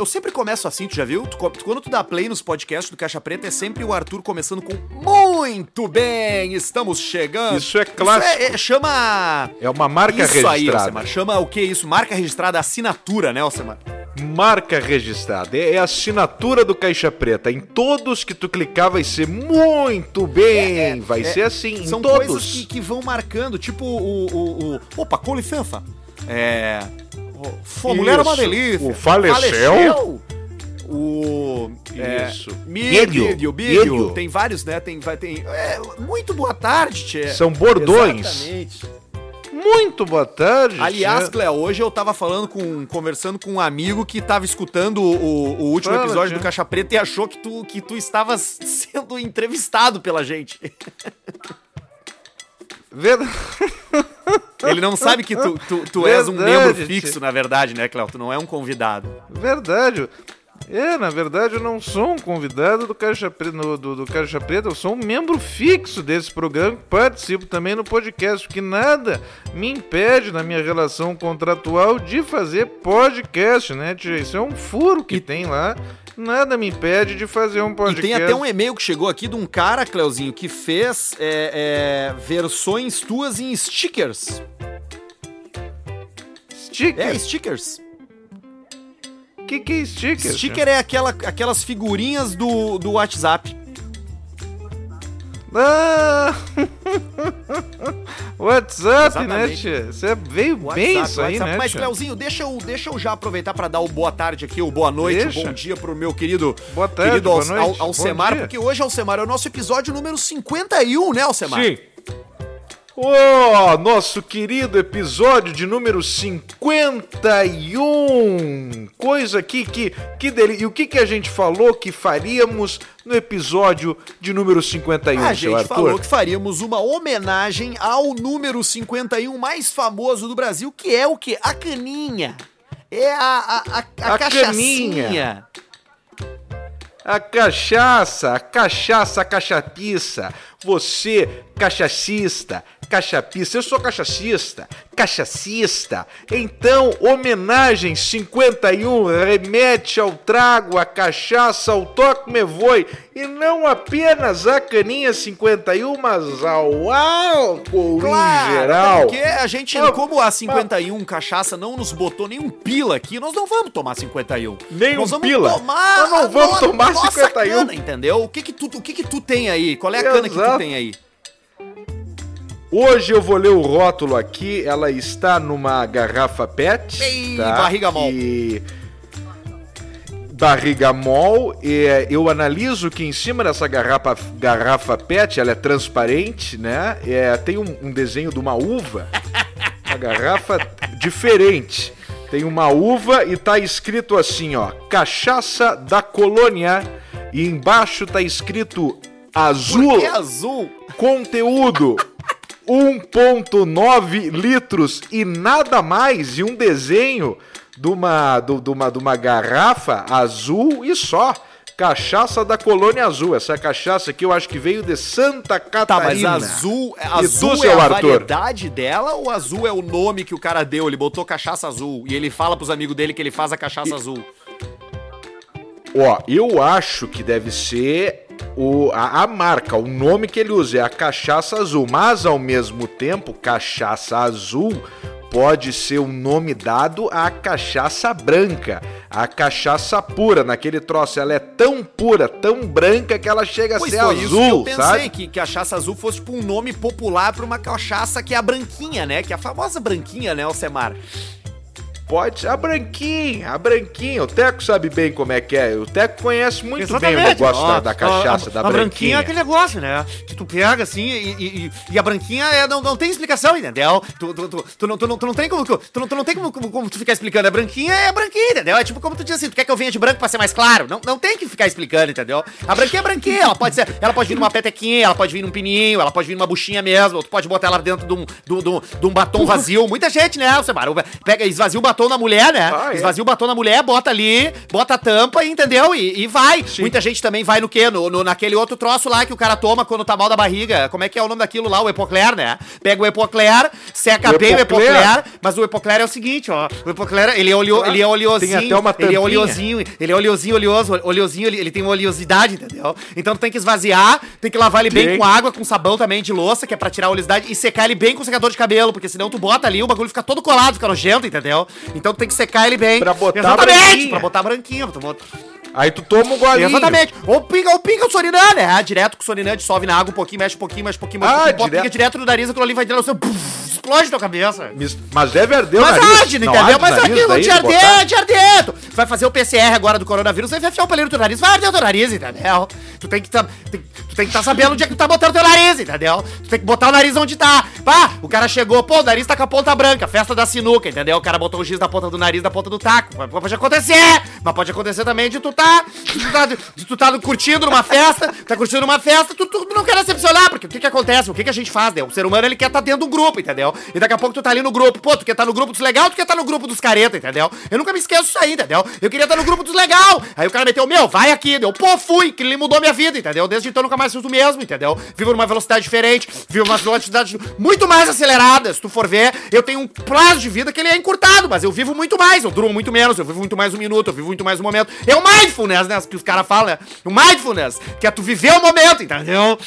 Eu sempre começo assim, tu já viu? Tu, quando tu dá play nos podcasts do Caixa Preta, é sempre o Arthur começando com Muito bem! Estamos chegando. Isso é clássico. Isso é, é, chama. É uma marca isso registrada. Aí, Alcemar. Chama o que isso? Marca registrada, assinatura, né, Alcemar? Marca registrada. É, é a assinatura do Caixa Preta. Em todos que tu clicar vai ser muito bem. É, é, vai é, ser assim. São em todos. coisas que, que, vão marcando, tipo o, o, o. Opa, com licença. É. Pô, mulher é uma delícia. O faleceu? faleceu? O. É, Isso. Mídio, mídio, Tem vários, né? Tem. Vai, tem é, muito boa tarde, Tchê. São bordões. Exatamente. Muito boa tarde. Aliás, Cléo, hoje eu tava falando com. conversando com um amigo que tava escutando o, o último Fala, episódio tia. do Caixa Preta e achou que tu, que tu estavas sendo entrevistado pela gente. Verdade. Ele não sabe que tu, tu, tu és um membro fixo, na verdade, né, Cléo? Tu não é um convidado. Verdade. É, na verdade eu não sou um convidado do Caixa Preta, do, do Caixa Preta, eu sou um membro fixo desse programa, participo também no podcast, porque nada me impede na minha relação contratual de fazer podcast, né, tia? Isso é um furo que e... tem lá nada me impede de fazer um podcast. E tem até um e-mail que chegou aqui de um cara, Cleuzinho, que fez é, é, versões tuas em stickers. Stickers? É, stickers. O que, que é sticker? Sticker é aquela, aquelas figurinhas do, do WhatsApp. Ah! WhatsApp, né, Exatamente. né, tia? Você veio WhatsApp, bem isso aí, WhatsApp. né, Mas, Cleuzinho, deixa eu, deixa eu já aproveitar para dar o boa tarde aqui, o boa noite, deixa. o bom dia pro meu querido, boa tarde, querido boa noite. Al, Alcemar, porque hoje, Alcemar, é o nosso episódio número 51, né, Alcemar? Sim. Oh, nosso querido episódio de número 51. Coisa aqui que que dele. E o que que a gente falou que faríamos no episódio de número 51, A gente Arthur? falou que faríamos uma homenagem ao número 51 mais famoso do Brasil, que é o que? A caninha. É a a, a, a, a cachaçinha. Caninha. A cachaça, a cachaça, a cachapiça. Você, cachacista, cachapista, eu sou cachacista, cachacista. Então, homenagem 51 remete ao trago, à cachaça, ao toque me voe, e não apenas a caninha 51, mas ao álcool claro, em geral. Porque a gente, como a 51 cachaça não nos botou nenhum pila aqui, nós não vamos tomar 51. Nem nós um pila. Tomar nós não vamos tomar 51. Cana, entendeu? O que que tu, o que que tu tem aí? Qual é a Exato. cana que tu tem aí? Hoje eu vou ler o rótulo aqui. Ela está numa garrafa PET. Ei, tá? barriga mol. E... Barriga mol. E eu analiso que em cima dessa garrafa, garrafa PET, ela é transparente, né? É, tem um, um desenho de uma uva. Uma garrafa diferente. Tem uma uva e tá escrito assim, ó, cachaça da colônia. E embaixo tá escrito azul. Por que azul? Conteúdo 1.9 litros e nada mais, e um desenho de uma, de, de, uma, de uma garrafa azul e só. Cachaça da Colônia Azul. Essa cachaça aqui eu acho que veio de Santa Catarina. Tá, mas azul, azul tu, é a Arthur? variedade dela ou azul é o nome que o cara deu? Ele botou cachaça azul e ele fala pros amigos dele que ele faz a cachaça e... azul. Ó, eu acho que deve ser o, a, a, marca, o nome que ele usa é a cachaça azul, mas ao mesmo tempo, cachaça azul pode ser um nome dado à cachaça branca, a cachaça pura, naquele troço, ela é tão pura, tão branca que ela chega pois a ser azul, isso que eu pensei, sabe? que cachaça azul fosse tipo um nome popular para uma cachaça que é a branquinha, né? Que é a famosa branquinha, né, Alcemar? Pode. A branquinha, a branquinha. O Teco sabe bem como é que é. O Teco conhece muito Exatamente. bem o negócio da, da, cachaça, a, a, da branquinha. A branquinha é aquele negócio, né? Que tu pega assim e, e, e a branquinha é, não, não tem explicação, entendeu? Tu, tu, tu, tu, não, tu, não, tu não tem como. Tu não, tu não tem como, como, como tu ficar explicando. A branquinha é a branquinha, entendeu? É tipo como tu diz assim: tu quer que eu venha de branco pra ser mais claro? Não, não tem que ficar explicando, entendeu? A branquinha é branquinha. Ela pode ser. Ela pode vir numa petequinha, ela pode vir num pininho, ela pode vir numa buchinha mesmo. Tu pode botar ela dentro de um, de um, de um batom vazio. Muita gente, né, Alcemar? Pega, esvazia o batom na mulher, né? Ah, é. Esvazia o batom na mulher, bota ali, bota a tampa, entendeu? E, e vai. Sim. Muita gente também vai no quê? No, no, naquele outro troço lá que o cara toma quando tá mal da barriga. Como é que é o nome daquilo lá? O Epocler, né? Pega o Epocler, seca O bem o Epocler- mas o Epocler é o seguinte, ó. O Epocler, ele é, oleo, Claro. ele é oleosinho. Tem até uma ele é tampinha. oleosinho, ele é oleosinho, oleoso, oleosinho, ele, ele tem uma oleosidade, entendeu? Então tu tem que esvaziar, tem que lavar ele bem Tem. com água, com sabão também de louça, que é pra tirar a oleosidade, e secar ele bem com secador de cabelo, porque senão tu bota ali, o bagulho fica todo colado, fica nojento, entendeu? Então tu tem que secar ele bem. Pra botar Exatamente, branquinho. pra botar branquinho. Pra botar... Aí tu toma um golinho. Exatamente. Ou pinga, ou pinga o Sorinã, né? Direto com o Sorinã, dissolve na água um pouquinho, mexe um pouquinho, mexe um pouquinho, mexe um Ah, pouquinho, direto. pinga direto no nariz, aquilo ali vai direto, você, puf, explode tua cabeça. Mas deve arder o Mas nariz. arde, Não entendeu? arde o Mas aquilo daí te arder, te arder. Tu vai fazer o PCR agora do coronavírus, vai enfiar o palheiro no teu nariz, vai arder o teu nariz, entendeu? Tu tem que tá, tem, tu tem que estar sabendo onde é que tu tá botando o teu nariz, entendeu? Tu tem que botar o nariz onde tá. Pá, o cara chegou, pô, o nariz tá com a ponta branca, festa da sinuca, entendeu? O cara botou o giz da ponta do nariz, da ponta do taco. Pode- acontecer, mas pode acontecer também de tu tá, de tu tá, de tu tá curtindo numa festa, tá curtindo uma festa, tu, tu não quer decepcionar, porque o que que acontece? O que que a gente faz, né? O ser humano, ele quer estar dentro do grupo, entendeu? E daqui a pouco tu tá ali no grupo, pô, tu quer estar no grupo dos legal, tu quer estar no grupo dos careta, entendeu? Eu nunca me esqueço disso aí, entendeu? Eu queria estar no grupo dos legal. Aí o cara meteu, meu, vai aqui, deu, pô, fui, que ele mudou minha vida, entendeu? Desde então nunca mais fiz o mesmo, entendeu? Vivo numa velocidade diferente, vivo numa velocidade muito mais acelerada. Se tu for ver, eu tenho um prazo de vida que ele é encurtado, mas eu vivo muito mais, eu durmo muito menos, eu vivo muito mais um minuto, eu vivo muito mais um momento. É o mindfulness, né? Que os caras falam, né? O mindfulness, que é tu viver o momento, entendeu?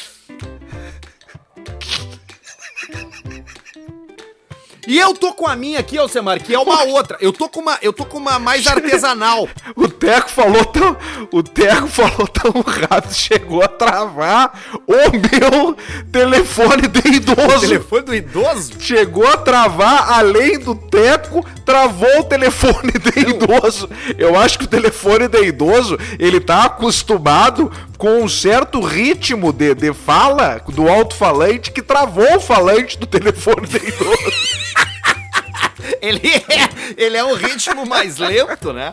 E eu tô com a minha aqui, Alcemar, que é uma outra. Eu tô com uma, eu tô com uma mais artesanal. O Teco falou tão. O Teco falou tão rápido, chegou a travar o meu telefone de idoso. telefone do idoso? Chegou a travar, além do Teco, travou o telefone de idoso. Eu acho que o telefone de idoso, ele tá acostumado com um certo ritmo de, de fala do alto-falante que travou o falante do telefone idoso. Ele é, ele é um ritmo mais lento, né?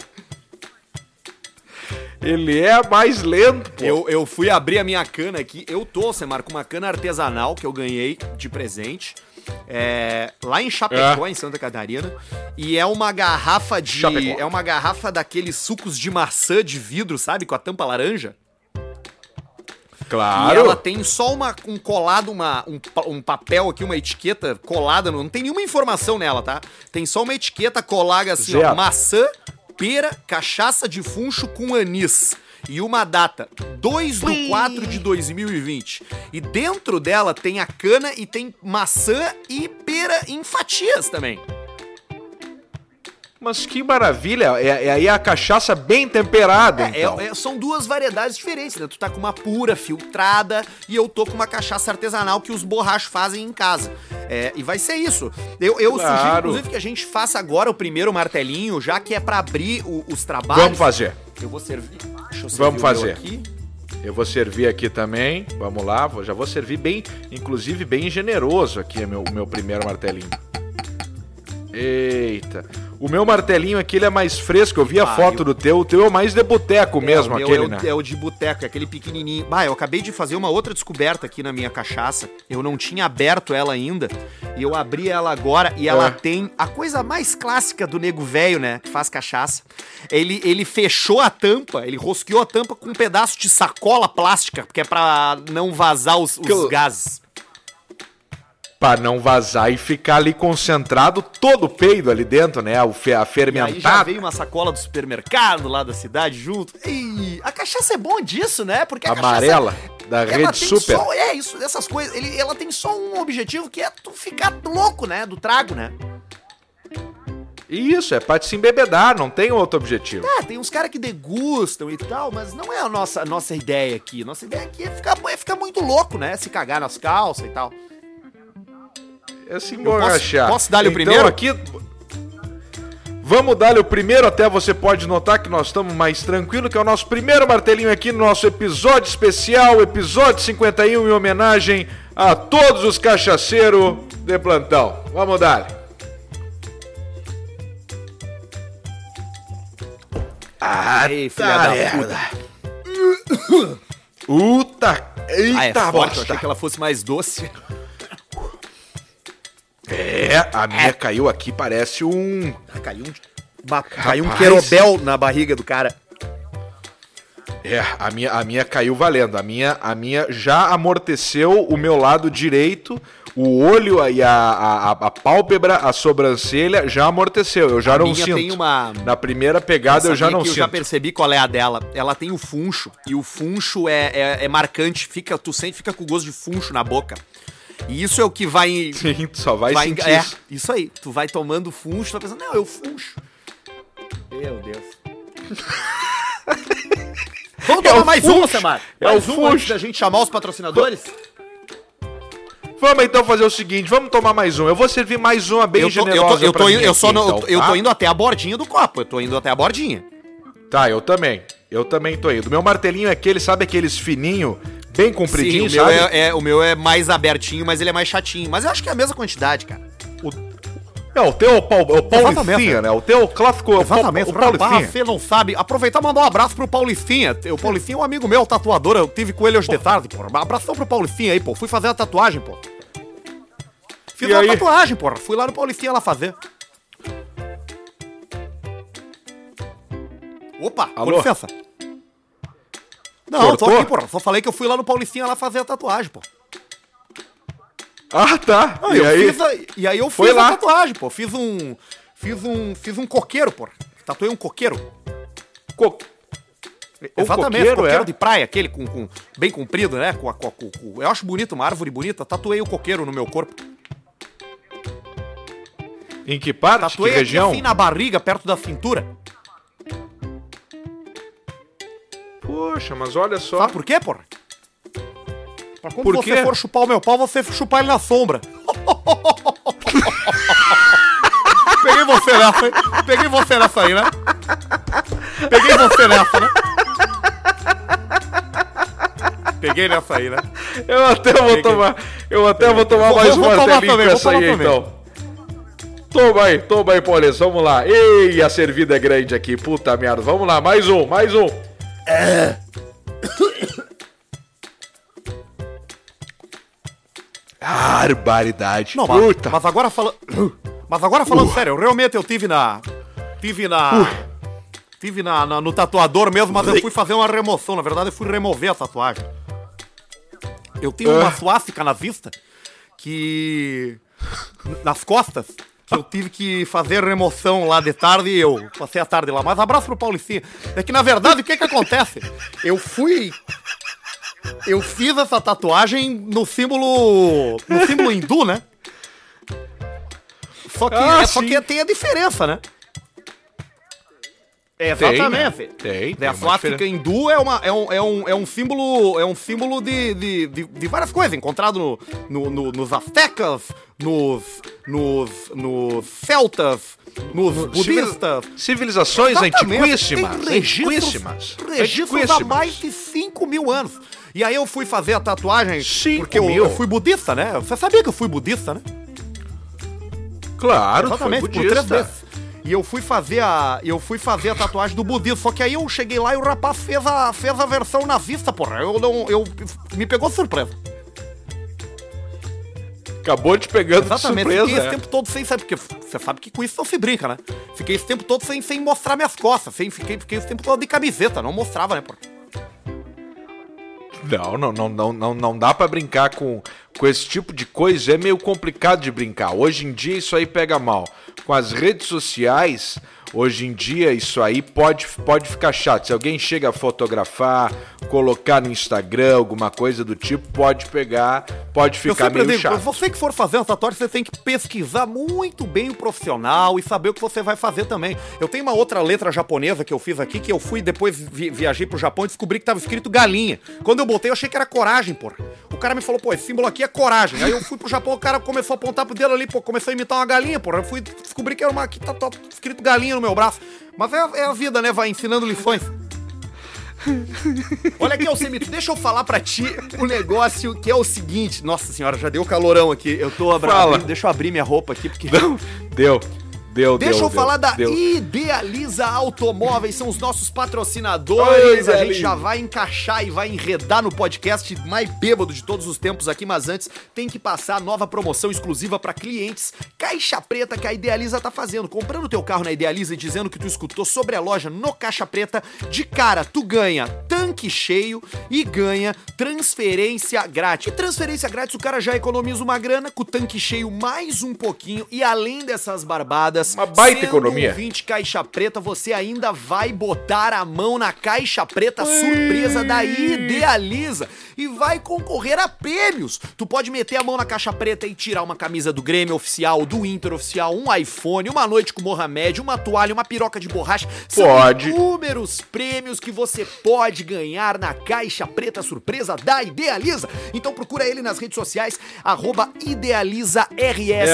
Ele é mais lento, pô. Eu, eu fui abrir a minha cana aqui. Eu tô, Alcemar, com uma cana artesanal que eu ganhei de presente. é, lá em Chapecó, em Santa Catarina. E é uma garrafa de. Chapecó. É uma garrafa daqueles sucos de maçã de vidro, sabe? Com a tampa laranja. Claro. E ela tem só uma, um colado, uma, um, um papel aqui, uma etiqueta colada, não tem nenhuma informação nela, tá? Tem só uma etiqueta colada assim, ó, maçã, pera, cachaça de funcho com anis. E uma data, 2 de 4 de 2020. E dentro dela tem a cana e tem maçã e pera em fatias também. Mas que maravilha. É, é aí a cachaça bem temperada, É, então. é- é- são duas variedades diferentes, né? Tu tá com uma pura, filtrada, e eu tô com uma cachaça artesanal que os borrachos fazem em casa. É, e vai ser isso. Eu, eu sugiro, Claro. inclusive, que a gente faça agora o primeiro martelinho, já que é pra abrir o- os trabalhos. Vamos fazer. Eu vou servir. Deixa eu servir Vamos fazer. aqui. Eu vou servir aqui também. Vamos lá, já vou servir bem, inclusive bem generoso aqui, é meu, o meu primeiro martelinho. Eita. O meu martelinho aqui ele é mais fresco. Eu vi a Ah, foto eu- do teu. O teu é o mais de boteco mesmo, é, o meu aquele, é o, né? é o de boteco, é aquele pequenininho. Bah, eu acabei de fazer uma outra descoberta aqui na minha cachaça. Eu não tinha aberto ela ainda. E eu abri ela agora e ela É. tem a coisa mais clássica do nego velho, né? Que faz cachaça. Ele, ele fechou a tampa, ele rosqueou a tampa com um pedaço de sacola plástica, porque é pra não vazar os, os eu- gases. Pra não vazar e ficar ali concentrado todo o peido ali dentro, né? O fe- a E aí já fermentada. veio uma sacola do supermercado lá da cidade junto. E a cachaça é bom disso, né? Porque a Amarela, da Ela rede tem super. só, é isso, essas coisas. Ele, ela tem só um objetivo que é tu ficar louco, né? Do trago, né? Isso, é pra te se embebedar, não tem outro objetivo. Ah, tem uns caras que degustam e tal, mas não é a nossa, a nossa ideia aqui. Nossa ideia aqui é ficar, é ficar muito louco, né? Se cagar nas calças e tal. É se posso- emborrachar. posso dar-lhe o então, primeiro? aqui. Vamos dar-lhe o primeiro, até você pode notar que nós estamos mais tranquilos, que é o nosso primeiro martelinho aqui no nosso episódio especial, episódio 51, em homenagem a todos os cachaceiros de plantão. Vamos dar. Ah, Ei, filha da merda. Puta, eita Ah, é forte, eu achei que ela fosse mais doce. É, a minha caiu aqui, parece um... Ah, caiu um, ba- caiu um querobel na barriga do cara. É, a minha, a minha caiu valendo. A minha, a minha já amorteceu o meu lado direito, O olho e a, a, a pálpebra, a sobrancelha já amorteceu. Eu já A não minha sinto. tem uma- Na primeira pegada eu já não sinto. Eu já percebi qual é a dela. Ela tem o funcho. E o funcho é, é, é marcante. Fica, tu sente, fica com gosto de funcho na boca. E isso é o que vai. Sim, tu só vai, sentir é, isso. isso aí. Tu vai tomando funcho, tu vai pensando, não, eu funcho. Meu Deus. Vamos É tomar o mais funcho. uma, Samar. É Mais o uma antes funcho. da gente chamar os patrocinadores. Vamos então fazer o seguinte, vamos tomar mais um. Eu vou servir mais uma bem eu tô, eu generosa tô, eu tô eu aqui, só não, então, eu tá? tô indo até a bordinha do copo. Eu tô indo até a bordinha. Tá, eu também. Eu também tô indo. Meu martelinho é aquele, sabe aqueles fininho, bem Sim, compridinho, o meu é, é- o meu é mais abertinho, mas ele é mais chatinho. Mas eu acho que é a mesma quantidade, cara. O... É, o teu é o Paul, é o né? O teu clássico é o, Exatamente, o pra Paulicinha. você não sabe. Aproveitar e mandar um abraço pro Paulicinha. O Paulicinha é um amigo meu, tatuador. Eu tive com ele hoje de tarde, pô. Abração pro Paulicinha aí, pô. Fui fazer a tatuagem, pô. Fiz E uma aí? tatuagem, pô. Fui lá no Paulicinha lá fazer. Opa, com Alô? licença. Não, tô Cortou? aqui, pô. Só falei que eu fui lá no Paulicinha lá fazer a tatuagem, pô. Ah, tá. Não, e eu aí? fiz a- e aí eu Foi fiz lá. a tatuagem, pô. Fiz um. Fiz um. Fiz um coqueiro, pô. Tatuei um coqueiro. Co... O Exatamente, coqueiro, coqueiro, é? de praia, aquele com, com- bem comprido, né? Com, a- com, com- eu acho bonito, uma árvore bonita. Tatuei o coqueiro no meu corpo. Em que parte? Tatuei que região? assim na barriga, perto da cintura. Poxa, mas olha só. Sabe por quê, porra? Pra quando Por você quê? for chupar o meu pau, você chupar ele na sombra. Peguei você nessa, hein? Peguei você nessa aí, né? Peguei você nessa, né? Peguei nessa aí, né? Eu até vou Peguei. tomar. Eu até vou tomar Vou- mais um martelinho também, com essa aí, também. então. Toma aí, toma aí, Paulinho. Vamos lá. Ei, a servida é grande aqui. Puta merda. Vamos lá, mais um, mais um. Barbaridade. Não, mas, Puta. mas agora falando. Mas agora falando sério, eu realmente eu tive na. Tive na. Tive na, na- no tatuador mesmo, mas eu fui fazer uma remoção. Na verdade, eu fui remover a tatuagem. Eu tenho uma Ah. suástica na vista que. Nas costas. Que eu tive que fazer remoção lá de tarde e eu passei a tarde lá. Mas abraço pro Paulicinha. É que na verdade o que que acontece? Eu fui. Eu fiz essa tatuagem no símbolo. No símbolo hindu, né? Só que, Ah, é, só que tem a diferença, né? É, Exatamente. Tem, tem É, a suástica hindu é, uma, é, um, é, um, é um símbolo, é um símbolo de, de, de, de várias coisas, encontrado no, no- no- nos astecas, nos, nos, nos celtas, nos budistas. Civilizações Exatamente, antiquíssimas. tem registros, Antiquíssimas. registros há mais de 5 mil anos. E aí eu fui fazer a tatuagem Cinco porque eu, eu fui budista, né? Você sabia que eu fui budista, né? Claro, Exatamente, foi por três budista. vezes. E eu fui fazer a. Eu fui fazer a tatuagem do budismo. Só que aí eu cheguei lá e o rapaz fez a, fez a versão nazista, porra. Eu não. Eu, me pegou surpresa. Acabou te pegando Exatamente. de surpresa. Fiquei esse é. tempo todo sem saber, porque você sabe que com isso não se brinca, né? Fiquei esse tempo todo sem, sem mostrar minhas costas. Sem, fiquei, fiquei esse tempo todo de camiseta, não mostrava, né, porra? Não, não, não, não, não, não dá pra brincar com, com esse tipo de coisa. É meio complicado de brincar. Hoje em dia isso aí pega mal. Com as redes sociais, hoje em dia isso aí pode, pode ficar chato. Se alguém chega a fotografar, colocar no Instagram, alguma coisa do tipo, pode pegar, pode ficar meio digo, chato. você que for fazer uma tatuagem, você tem que pesquisar muito bem o profissional e saber o que você vai fazer também. Eu tenho uma outra letra japonesa que eu fiz aqui, que eu fui depois vi- viajei pro Japão e descobri que tava escrito galinha. Quando eu botei, eu achei que era coragem, porra. O cara me falou, pô, esse símbolo aqui é coragem. Aí eu fui pro Japão, o cara começou a apontar pro dedo ali, pô, começou a imitar uma galinha, porra. Eu fui descobrir que era uma. que tá, tá escrito galinha no meu braço. Mas é, a- é a vida, né? Vai ensinando lições. Olha aqui, Alcemito, deixa eu falar pra ti o negócio que é o seguinte. Nossa senhora, já deu calorão aqui. Eu tô abrindo, deixa eu abrir minha roupa aqui, porque. Não, deu, deu, Deixa deu. eu falar deu, da deu. Idealiza Automóveis, são os nossos patrocinadores. Oi, a gente Idealiza. já vai encaixar e vai enredar no podcast mais bêbado de todos os tempos aqui, mas antes tem que passar a nova promoção exclusiva para clientes Caixa Preta que a Idealiza tá fazendo. Comprando teu carro na Idealiza e dizendo que tu escutou sobre a loja no Caixa Preta, de cara tu ganha tanque cheio e ganha transferência grátis. E transferência grátis o cara já economiza uma grana com o tanque cheio mais um pouquinho e além dessas barbadas, Uma baita sendo economia. ouvinte caixa preta, você ainda vai botar a mão na caixa preta surpresa da Idealiza e vai concorrer a prêmios. Tu pode meter a mão na caixa preta e tirar uma camisa do Grêmio oficial, do Inter oficial, um iPhone, uma noite com Mohamed, uma toalha, uma piroca de borracha. São Pode. inúmeros prêmios que você pode ganhar na caixa preta surpresa da Idealiza. Então procura ele nas redes sociais, arroba IdealizaRS,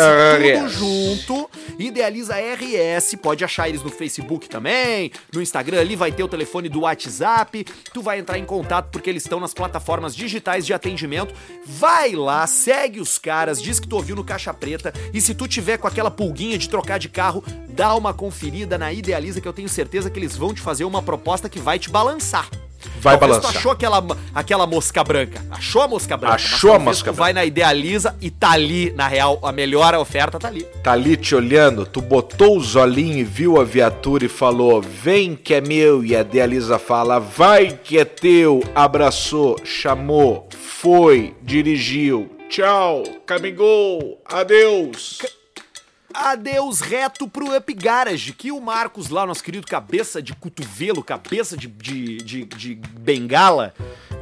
tudo junto. Idealiza RS, pode achar eles no Facebook também, no Instagram ali vai ter o telefone do WhatsApp. Tu vai entrar em contato porque eles estão nas plataformas digitais de atendimento. Vai lá, segue os caras, diz que tu ouviu no Caixa Preta e se tu tiver com aquela pulguinha de trocar de carro, dá uma conferida na Idealiza que eu tenho certeza que eles vão te fazer uma proposta que vai te balançar. Vai Talvez balançar. Tu achou aquela, aquela mosca branca. Achou a mosca branca. Achou a mosca tu vai na Idealiza e tá ali, na real, a melhor oferta tá ali. Tá ali te olhando, tu botou os olhinhos e viu a viatura e falou: Vem que é meu. E a Idealiza fala: Vai que é teu. Abraçou, chamou, foi, dirigiu. Tchau, camingou, adeus. Adeus reto pro Up Garage, que o Marcos lá, nosso querido cabeça de cotovelo, cabeça de, de, de, de bengala,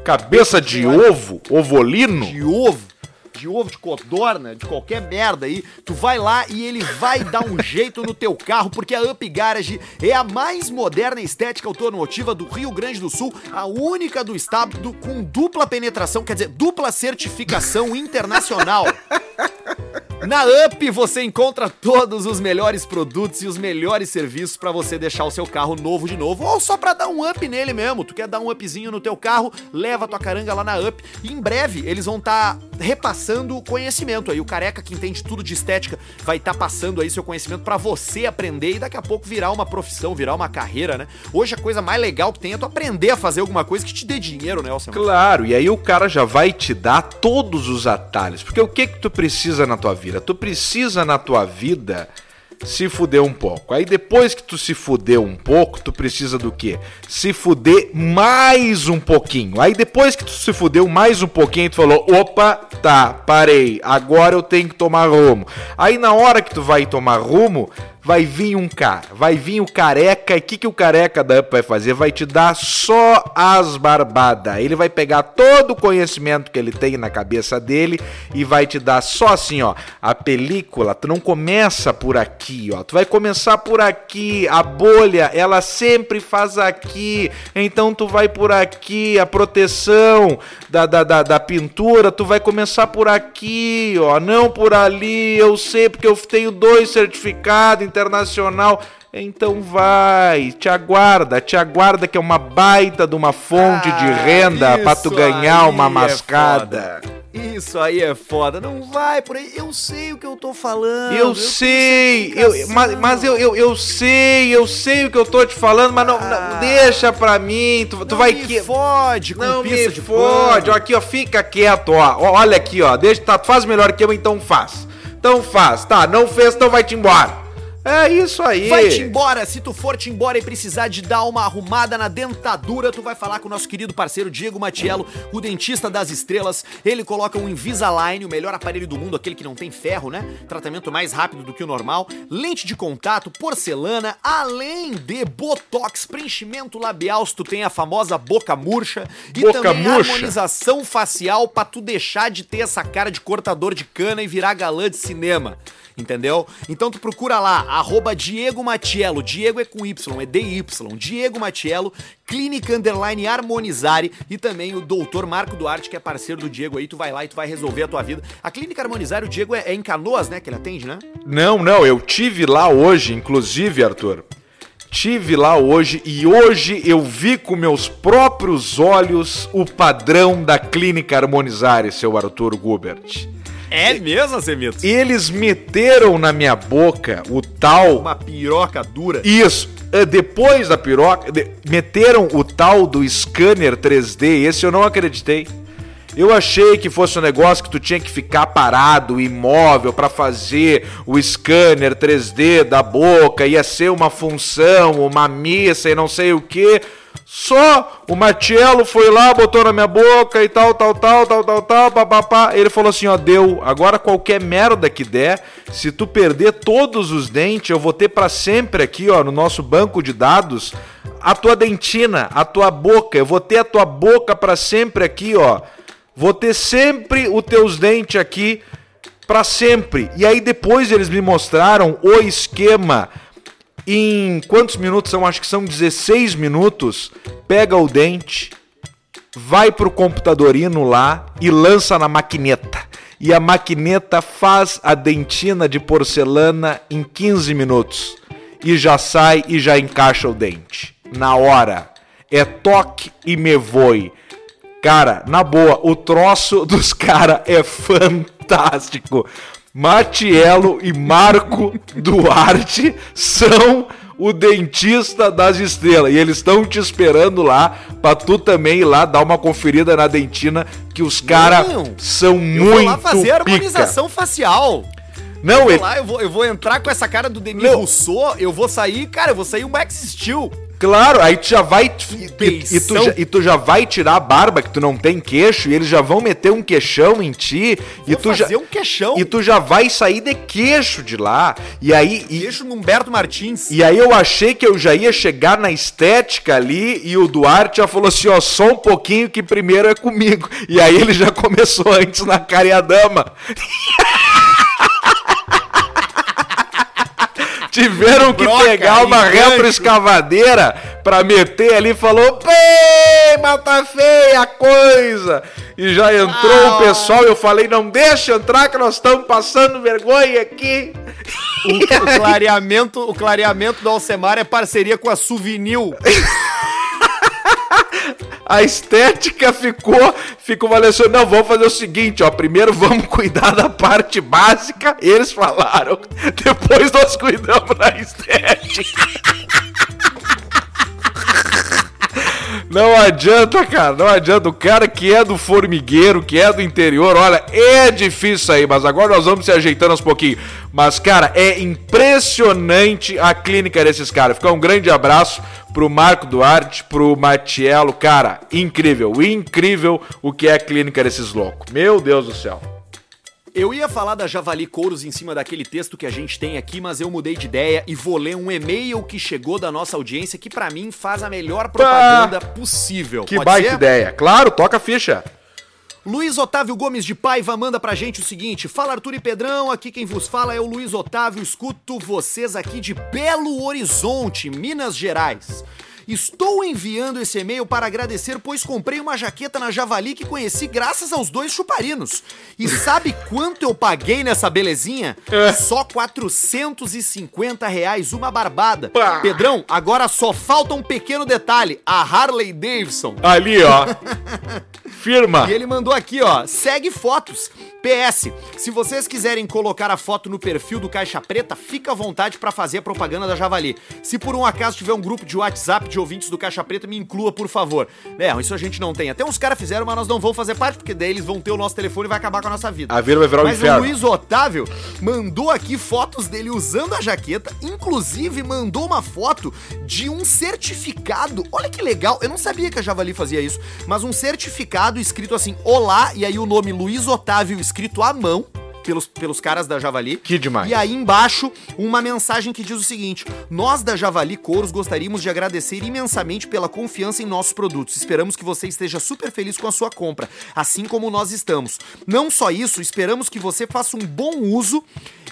Cabeça de ovo, ovolino. de ovo, de ovo de codorna, de qualquer merda aí, tu vai lá e ele vai dar um jeito no teu carro, porque a Up Garage é a mais moderna estética automotiva do Rio Grande do Sul, a única do estado com dupla penetração, quer dizer, dupla certificação internacional. Na Up você encontra todos os melhores produtos e os melhores serviços pra você deixar o seu carro novo de novo ou só pra dar um up nele mesmo. Tu quer dar um upzinho no teu carro, leva tua caranga lá na Up. E em breve eles vão estar repassando conhecimento aí. O careca que entende tudo de estética vai estar passando aí seu conhecimento pra você aprender e daqui a pouco virar uma profissão, virar uma carreira, né? Hoje a coisa mais legal que tem é tu aprender a fazer alguma coisa que te dê dinheiro, né? Claro, e aí o cara já vai te dar todos os atalhos. Porque o que que tu precisa na tua vida? Tu precisa na tua vida se fuder um pouco. Aí depois que tu se fuder um pouco, tu precisa do quê? Se fuder mais um pouquinho. Aí depois que tu se fudeu mais um pouquinho, tu falou: "Opa, tá, parei. Agora eu tenho que tomar rumo". Aí na hora que tu vai tomar rumo, vai vir um cara, vai vir o careca, e o que, que o careca da Up vai fazer? Vai te dar só as barbadas. Ele vai pegar todo o conhecimento que ele tem na cabeça dele e vai te dar só assim, ó, a película, tu não começa por aqui, ó, tu vai começar por aqui, a bolha, ela sempre faz aqui, então tu vai por aqui, a proteção da, da, da, da pintura, tu vai começar por aqui, ó, não por ali, eu sei porque eu tenho dois certificados internacional. Então vai, te aguarda, te aguarda que é uma baita de uma fonte de Ah, renda pra tu ganhar uma é mascada. foda. Isso aí é foda. Não vai por aí. Eu sei o que eu tô falando. Eu sei, eu, mas, mas eu, eu, eu sei, eu sei o que eu tô te falando, mas não, Ah. não- deixa pra mim, tu, tu vai me que fode com Não me de fode, ó, aqui ó, fica quieto, ó. Olha aqui, ó, deixa, tá, faz melhor que eu, então faz. Então faz, tá, não fez, então vai-te embora. É isso aí. Vai-te embora, se tu for te embora e precisar de dar uma arrumada na dentadura, tu vai falar com o nosso querido parceiro Diego Matiello, o dentista das estrelas. Ele coloca um Invisalign, o melhor aparelho do mundo, aquele que não tem ferro, né? Tratamento mais rápido do que o normal. Lente de contato, porcelana, além de botox, preenchimento labial, se tu tem a famosa boca murcha e Boca também murcha. harmonização facial pra tu deixar de ter essa cara de cortador de cana e virar galã de cinema. Entendeu? Então tu procura lá, arroba Diego Matiello, Diego é com Y, é DY, Diego Matiello, Clínica Underline Harmonizare e também o doutor Marco Duarte, que é parceiro do Diego aí, tu vai lá e tu vai resolver a tua vida. A Clínica Harmonizare, o Diego é, é em Canoas, né, que ele atende, né? Não, não, eu tive lá hoje, inclusive, Arthur. Tive lá hoje e hoje eu vi com meus próprios olhos o padrão da Clínica Harmonizare, seu Arthur Gubert. É mesmo, Zemito? Eles meteram na minha boca o tal Uma piroca dura. Isso. É, Depois da piroca, meteram o tal do scanner 3D. Esse eu não acreditei. Eu achei que fosse um negócio que tu tinha que ficar parado, imóvel, para fazer o scanner 3D da boca, ia ser uma função, uma missa e não sei o que. Só o Marcello foi lá, botou na minha boca e tal, tal, tal, tal, tal, tal, papapá. Ele falou assim: ó, deu. Agora qualquer merda que der, se tu perder todos os dentes, eu vou ter para sempre aqui, ó, no nosso banco de dados, a tua dentina, a tua boca. Eu vou ter a tua boca para sempre aqui, ó. Vou ter sempre os teus dentes aqui para sempre. E aí depois eles me mostraram o esquema em quantos minutos são? Acho que são 16 minutos. Pega o dente, vai pro computadorino lá e lança na maquineta. E a maquineta faz a dentina de porcelana em 15 minutos. E já sai e já encaixa o dente. Na hora. É toque e me voe. Cara, na boa, o troço dos caras é fantástico. Matiello e Marco Duarte são o dentista das estrelas. E eles estão te esperando lá pra tu também ir lá dar uma conferida na dentina, que os caras são muito. Eu vou lá fazer pica. harmonização facial. Não, eu vou, ele... lá, eu, vou, eu vou entrar com essa cara do Demi Rousseau, eu vou sair, cara, eu vou sair um Max Steel. Claro, aí tu já vai. E, e, tu já, e tu já vai tirar a barba, que tu não tem queixo, e eles já vão meter um queixão em ti. Vou e tu já, um queixão. E tu já vai sair de queixo de lá. E aí. E, queixo no Humberto Martins. E aí eu achei que eu já ia chegar na estética ali, e o Duarte já falou assim: ó, só um pouquinho que primeiro é comigo. E aí ele já começou antes na Cariadama. tiveram que Broca, pegar uma retroescavadeira pra meter ali falou: Bem, mas tá feia a coisa. E já entrou ah, o pessoal, eu falei: Não deixa entrar que nós estamos passando vergonha aqui. O, o, clareamento, o clareamento do Alcemar é parceria com a Souvenir. a estética ficou, ficou valendo. Não, vamos fazer o seguinte, ó. Primeiro vamos cuidar da parte básica. Eles falaram. Depois nós cuidamos da estética. Não adianta, cara, não adianta. O cara que é do formigueiro, que é do interior, olha, é difícil aí, mas agora nós vamos se ajeitando aos pouquinhos. Mas, cara, é impressionante a clínica desses caras. Fica um grande abraço pro Marco Duarte, pro Matiello, cara, incrível, incrível o que é a clínica desses loucos. Meu Deus do céu. Eu ia falar da Javali Couros em cima daquele texto que a gente tem aqui, mas eu mudei de ideia e vou ler um e-mail que chegou da nossa audiência que para mim faz a melhor propaganda ah, possível. Que Pode baita ser? ideia. Claro, toca a ficha. Luiz Otávio Gomes de Paiva manda pra gente o seguinte: Fala Arthur e Pedrão, aqui quem vos fala é o Luiz Otávio, escuto vocês aqui de Belo Horizonte, Minas Gerais. Estou enviando esse e-mail para agradecer, pois comprei uma jaqueta na Javali que conheci graças aos dois chuparinos. E sabe quanto eu paguei nessa belezinha? É. Só 450 reais, uma barbada. Pá. Pedrão, agora só falta um pequeno detalhe: a Harley Davidson. Ali, ó. E ele mandou aqui, ó, segue fotos. PS, se vocês quiserem colocar a foto no perfil do Caixa Preta, fica à vontade para fazer a propaganda da Javali. Se por um acaso tiver um grupo de WhatsApp de ouvintes do Caixa Preta, me inclua, por favor. É, isso a gente não tem. Até uns caras fizeram, mas nós não vamos fazer parte, porque daí eles vão ter o nosso telefone e vai acabar com a nossa vida. A vida vai virar um mas inferno. o Luiz Otávio mandou aqui fotos dele usando a jaqueta, inclusive mandou uma foto de um certificado. Olha que legal, eu não sabia que a Javali fazia isso, mas um certificado escrito assim, olá, e aí o nome Luiz Otávio escrito à mão pelos, pelos caras da Javali. Que demais. E aí embaixo, uma mensagem que diz o seguinte: Nós da Javali Couros gostaríamos de agradecer imensamente pela confiança em nossos produtos. Esperamos que você esteja super feliz com a sua compra, assim como nós estamos. Não só isso, esperamos que você faça um bom uso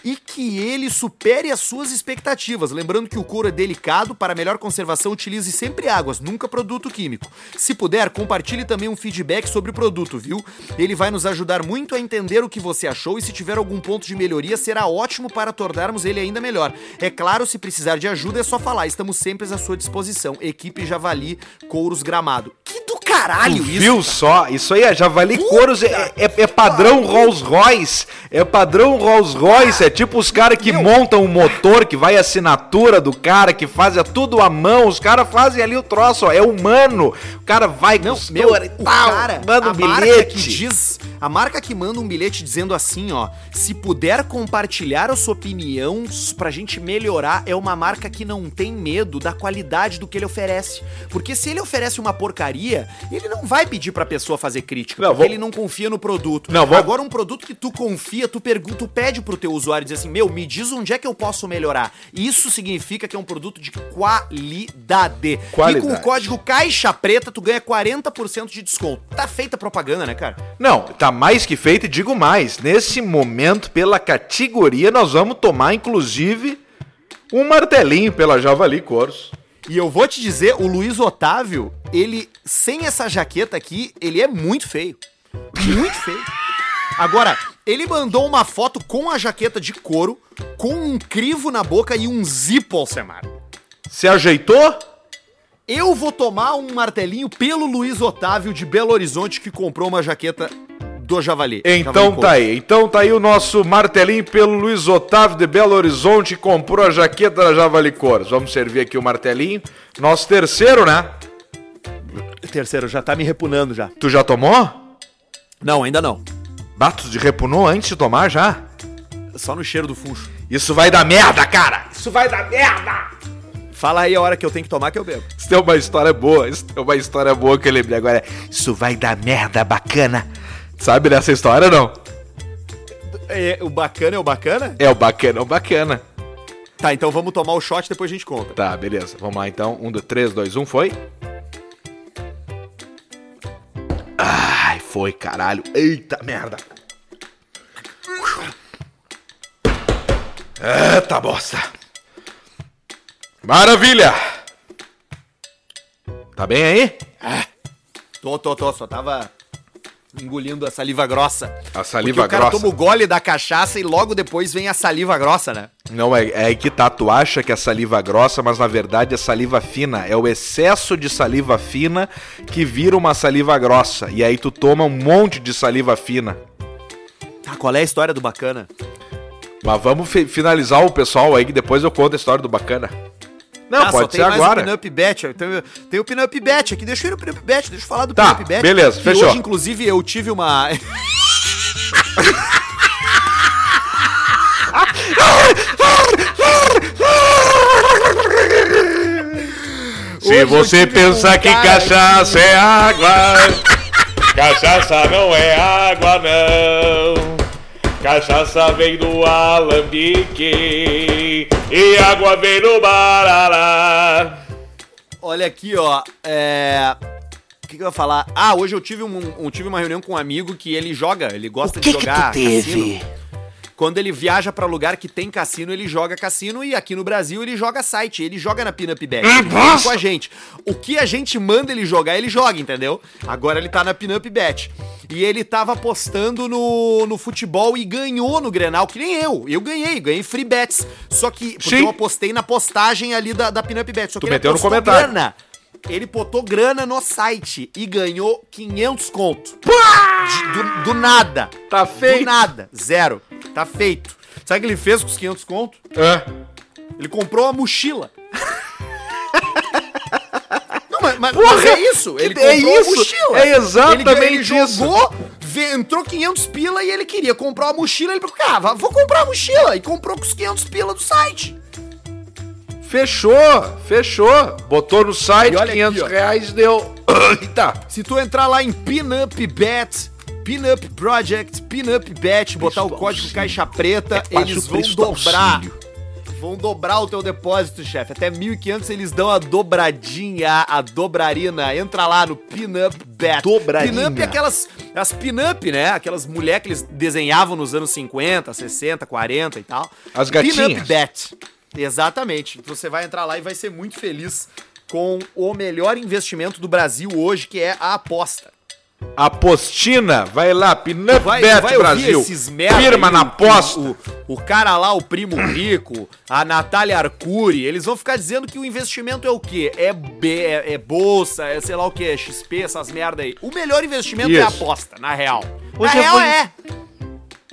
e que ele supere as suas expectativas. Lembrando que o couro é delicado, para melhor conservação utilize sempre águas, nunca produto químico. Se puder, compartilhe também um feedback sobre o produto, viu? Ele vai nos ajudar muito a entender o que você achou e se tiver algum ponto de melhoria, será ótimo para tornarmos ele ainda melhor. É claro, se precisar de ajuda é só falar, estamos sempre à sua disposição. Equipe Javali Couros Gramado. Que do caralho Tu viu só? Isso aí é Javali Couros, é, é, é padrão Rolls Royce. É padrão Rolls Royce. É tipo os caras que Meu. montam um motor, que vai a assinatura do cara, que fazem tudo à mão. Os caras fazem ali o troço, ó. É humano. O cara vai Não, com meu, e o tal, cara, manda um bilhete. diz, a marca que manda um bilhete dizendo assim, ó, se puder compartilhar a sua opinião pra gente melhorar, é uma marca que não tem medo da qualidade do que ele oferece. Porque se ele oferece uma porcaria, ele não vai pedir pra pessoa fazer crítica, Não, porque vou- ele não confia no produto. Não, vou- Agora um produto que tu confia, tu pergunta, tu pede pro teu usuário dizer assim: "Meu, me diz onde é que eu posso melhorar". Isso significa que é um produto de qualidade. E com o Qualidade. código Caixa Preta tu ganha 40% de desconto. Tá feita propaganda, né, cara? Não, tá mais que feito e digo mais. Nesse momento, pela categoria, nós vamos tomar, inclusive, um martelinho pela Javali Couros. E eu vou te dizer, o Luiz Otávio, ele sem essa jaqueta aqui, ele é muito feio. Muito feio. Agora, ele mandou uma foto com a jaqueta de couro, com um crivo na boca e um zipo, Alcemar. Se ajeitou? Eu vou tomar um martelinho pelo Luiz Otávio de Belo Horizonte que comprou uma jaqueta do Javali. Então Javali tá aí. Então tá aí o nosso martelinho pelo Luiz Otávio de Belo Horizonte, que comprou a jaqueta da Javali Couros. Vamos servir aqui o martelinho. Nosso terceiro, né? Terceiro, já tá me repunando já. Tu já tomou? Não, ainda não. Batos de repunou antes de tomar já? Só no cheiro do funcho. Isso vai dar merda, cara! Isso vai dar merda! Fala aí a hora que eu tenho que tomar que eu bebo. Isso é uma história boa, isso é uma história boa que eu lembrei agora. Isso vai dar merda bacana. Sabe dessa história não? É, o bacana é o bacana? É o bacana, é o bacana. Tá, então vamos tomar o shot depois a gente conta. Tá, beleza. Vamos lá então. Um, dois, três, dois, um, foi? Ai, foi, caralho. Eita merda. Eita bosta. Maravilha. Tá bem aí? Tô, tô, tô, só tava engolindo a saliva grossa. A saliva Porque o cara grossa. toma o gole da cachaça e logo depois vem a saliva grossa, né? Não, é, é que tá. Tu acha que é saliva grossa, mas na verdade é saliva fina. É o excesso de saliva fina que vira uma saliva grossa. E aí tu toma um monte de saliva fina. Tá, qual é a história do bacana? Mas vamos fi- finalizar o pessoal aí, que depois eu conto a história do bacana. Não, Ah, só pode tem ser mais agora. o Pinup Bet. Tem, tem o Pinup Bet aqui. Deixa eu ir no Pinup Bet, deixa eu falar do Tá, Pinup Bet. beleza, fechou. Hoje, inclusive, eu tive uma. Se você pensar um que cachaça é água, cachaça não é água, não. Cachaça vem do alambique e água vem do barará. Olha aqui, ó. É. O que, que eu ia falar? Ah, hoje eu tive, um, um- tive uma reunião com um amigo que ele joga, ele gosta de jogar cassino. Quando ele viaja pra lugar que tem cassino, ele joga cassino e aqui no Brasil ele joga site, ele joga na Pinup Bet. Ele joga com a gente. O que a gente manda ele jogar, ele joga, entendeu? Agora ele tá na Pinup Bet. E ele tava apostando no, no futebol e ganhou no Grenal, que nem eu. Eu ganhei, ganhei free bets. Só que, porque Sim. eu apostei na postagem ali da, da Pinup Bet. Só que Tu ele meteu no comentário. grana. Ele botou grana no site e ganhou 500 conto. De- do, do nada. Tá feito. Do nada. Zero. Tá feito. Sabe o que ele fez com os 500 conto? É. Ele comprou uma mochila. Não, mas, mas- Porra, é isso. Ele é comprou isso, uma mochila. é exatamente ele, ele jogou, entrou 500 pila e ele queria comprar uma mochila. Ele falou, cara, vou comprar a mochila. E comprou com os 500 pila do site. Fechou, fechou. Botou no site, E olha 500 aqui, reais, deu. Eita. Se tu entrar lá em Pinup Bet, Pinup Project, Pinup Bet, botar o código auxílio. Caixa Preta, É eles vão dobrar. auxílio. Vão dobrar o teu depósito, chefe. Até 1.500 eles dão a dobradinha, a dobrarina. Entra lá no Pinup Bet. Dobrarina. Pinup é aquelas... As pinup, né? Aquelas mulheres que eles desenhavam nos anos 50, 60, 40 e tal. As gatinhas. Pinup Bet. Exatamente. Você vai entrar lá e vai ser muito feliz com o melhor investimento do Brasil hoje, que é a aposta. Apostina, vai lá, Pinup Vai, Bet vai Brasil. Firma aí, na o- aposta. O, o cara lá, o primo rico, a Natália Arcuri, eles vão ficar dizendo que o investimento é o quê? É, B, é, é bolsa, é sei lá o que, é XP, essas merda aí. O melhor investimento é a Isso. aposta, na real. Hoje na eu real vou- é.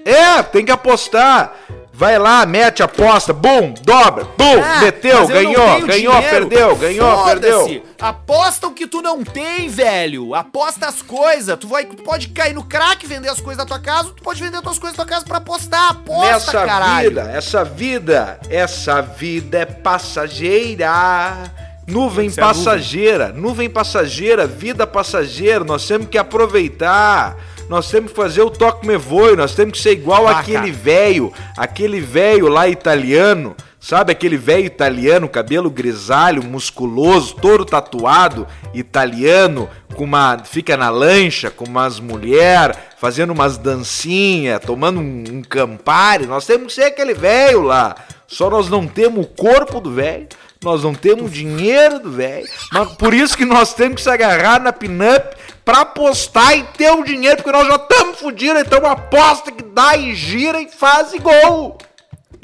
É, tem que apostar. Vai lá, mete, aposta, bum, dobra, bum, Ah, meteu, ganhou, ganhou, dinheiro. perdeu, ganhou, perdeu. Aposta o que tu não tem, velho. Aposta as coisas. Tu, vai, tu pode cair no crack, vender as coisas da tua casa, tu pode vender as tuas coisas da tua casa pra apostar. Aposta, Nessa caralho. vida, essa vida, essa vida é passageira. Nuvem é a passageira, nuvem passageira, vida passageira, nós temos que aproveitar. Nós temos que fazer o toque me voe, nós temos que ser igual Ah, aquele velho, aquele velho lá italiano, sabe aquele velho italiano, cabelo grisalho, musculoso, todo tatuado, italiano, com uma fica na lancha com umas mulher, fazendo umas dancinhas, tomando um, um campari. Nós temos que ser aquele velho lá. Só nós não temos o corpo do velho, nós não temos dinheiro do velho. mas Por isso que nós temos que se agarrar na pinup pra apostar e ter o dinheiro, porque nós já estamos fodidos, então aposta que dá e gira e faz e gol.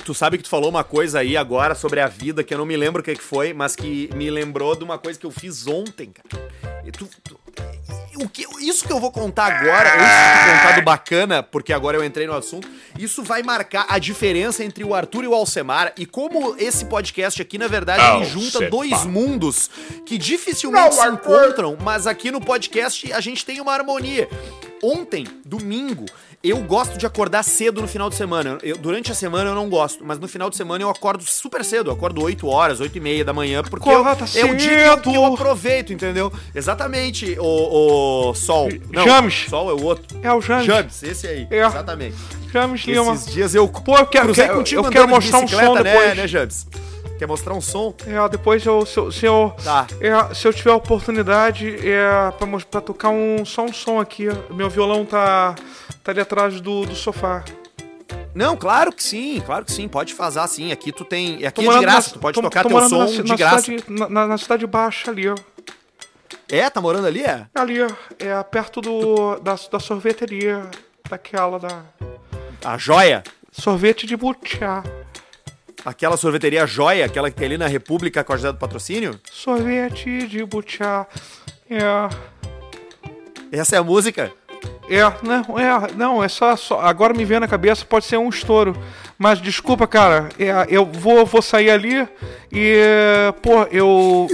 Tu sabe que tu falou uma coisa aí agora sobre a vida que eu não me lembro o que, foi, mas que me lembrou de uma coisa que eu fiz ontem, cara. E tu- tu- o que, isso que eu vou contar agora, antes de contar do bacana, porque agora eu entrei no assunto, isso vai marcar a diferença entre o Arthur e o Alcemar e como esse podcast aqui, na verdade, ele junta Alcemar. dois mundos que dificilmente se encontram, mas aqui no podcast a gente tem uma harmonia. Ontem, domingo, eu gosto de acordar cedo no final de semana. Eu- durante a semana eu não gosto, mas no final de semana eu acordo super cedo. Eu acordo 8 horas, 8 e meia da manhã, porque eu, é o dia que eu, que eu aproveito, entendeu? Exatamente, o, o Sol. James. Sol é o outro. É o James. James, esse aí. É. Exatamente. James Lima. Esses dias eu Pô, eu quero, cruzei contigo eu quero mostrar um som né, depois. né, James? Quer mostrar um som? É, depois eu, se, eu- se eu, Tá. é, se eu tiver oportunidade é, pra, pra tocar um, só um som aqui. Meu violão tá, tá ali atrás do, do sofá. Não, claro que sim, claro que sim, pode fazer sim. Aqui tu tem. Aqui é de graça, na- tu pode tô- tocar tô teu som na de na graça. Cidade, na, na- cidade baixa ali, ó. É, tá morando ali, é? Ali, ó. É perto do, da, da sorveteria. Daquela da. A joia. Sorvete de butiá. Aquela sorveteria joia, aquela que tem ali na República com a ajuda do patrocínio. Sorvete de butiá. É. Essa é a música. É, não, é, não, é só, só- Agora me vem na cabeça, pode ser um estouro. Mas desculpa, cara, é, eu vou, vou sair ali e. Pô, eu.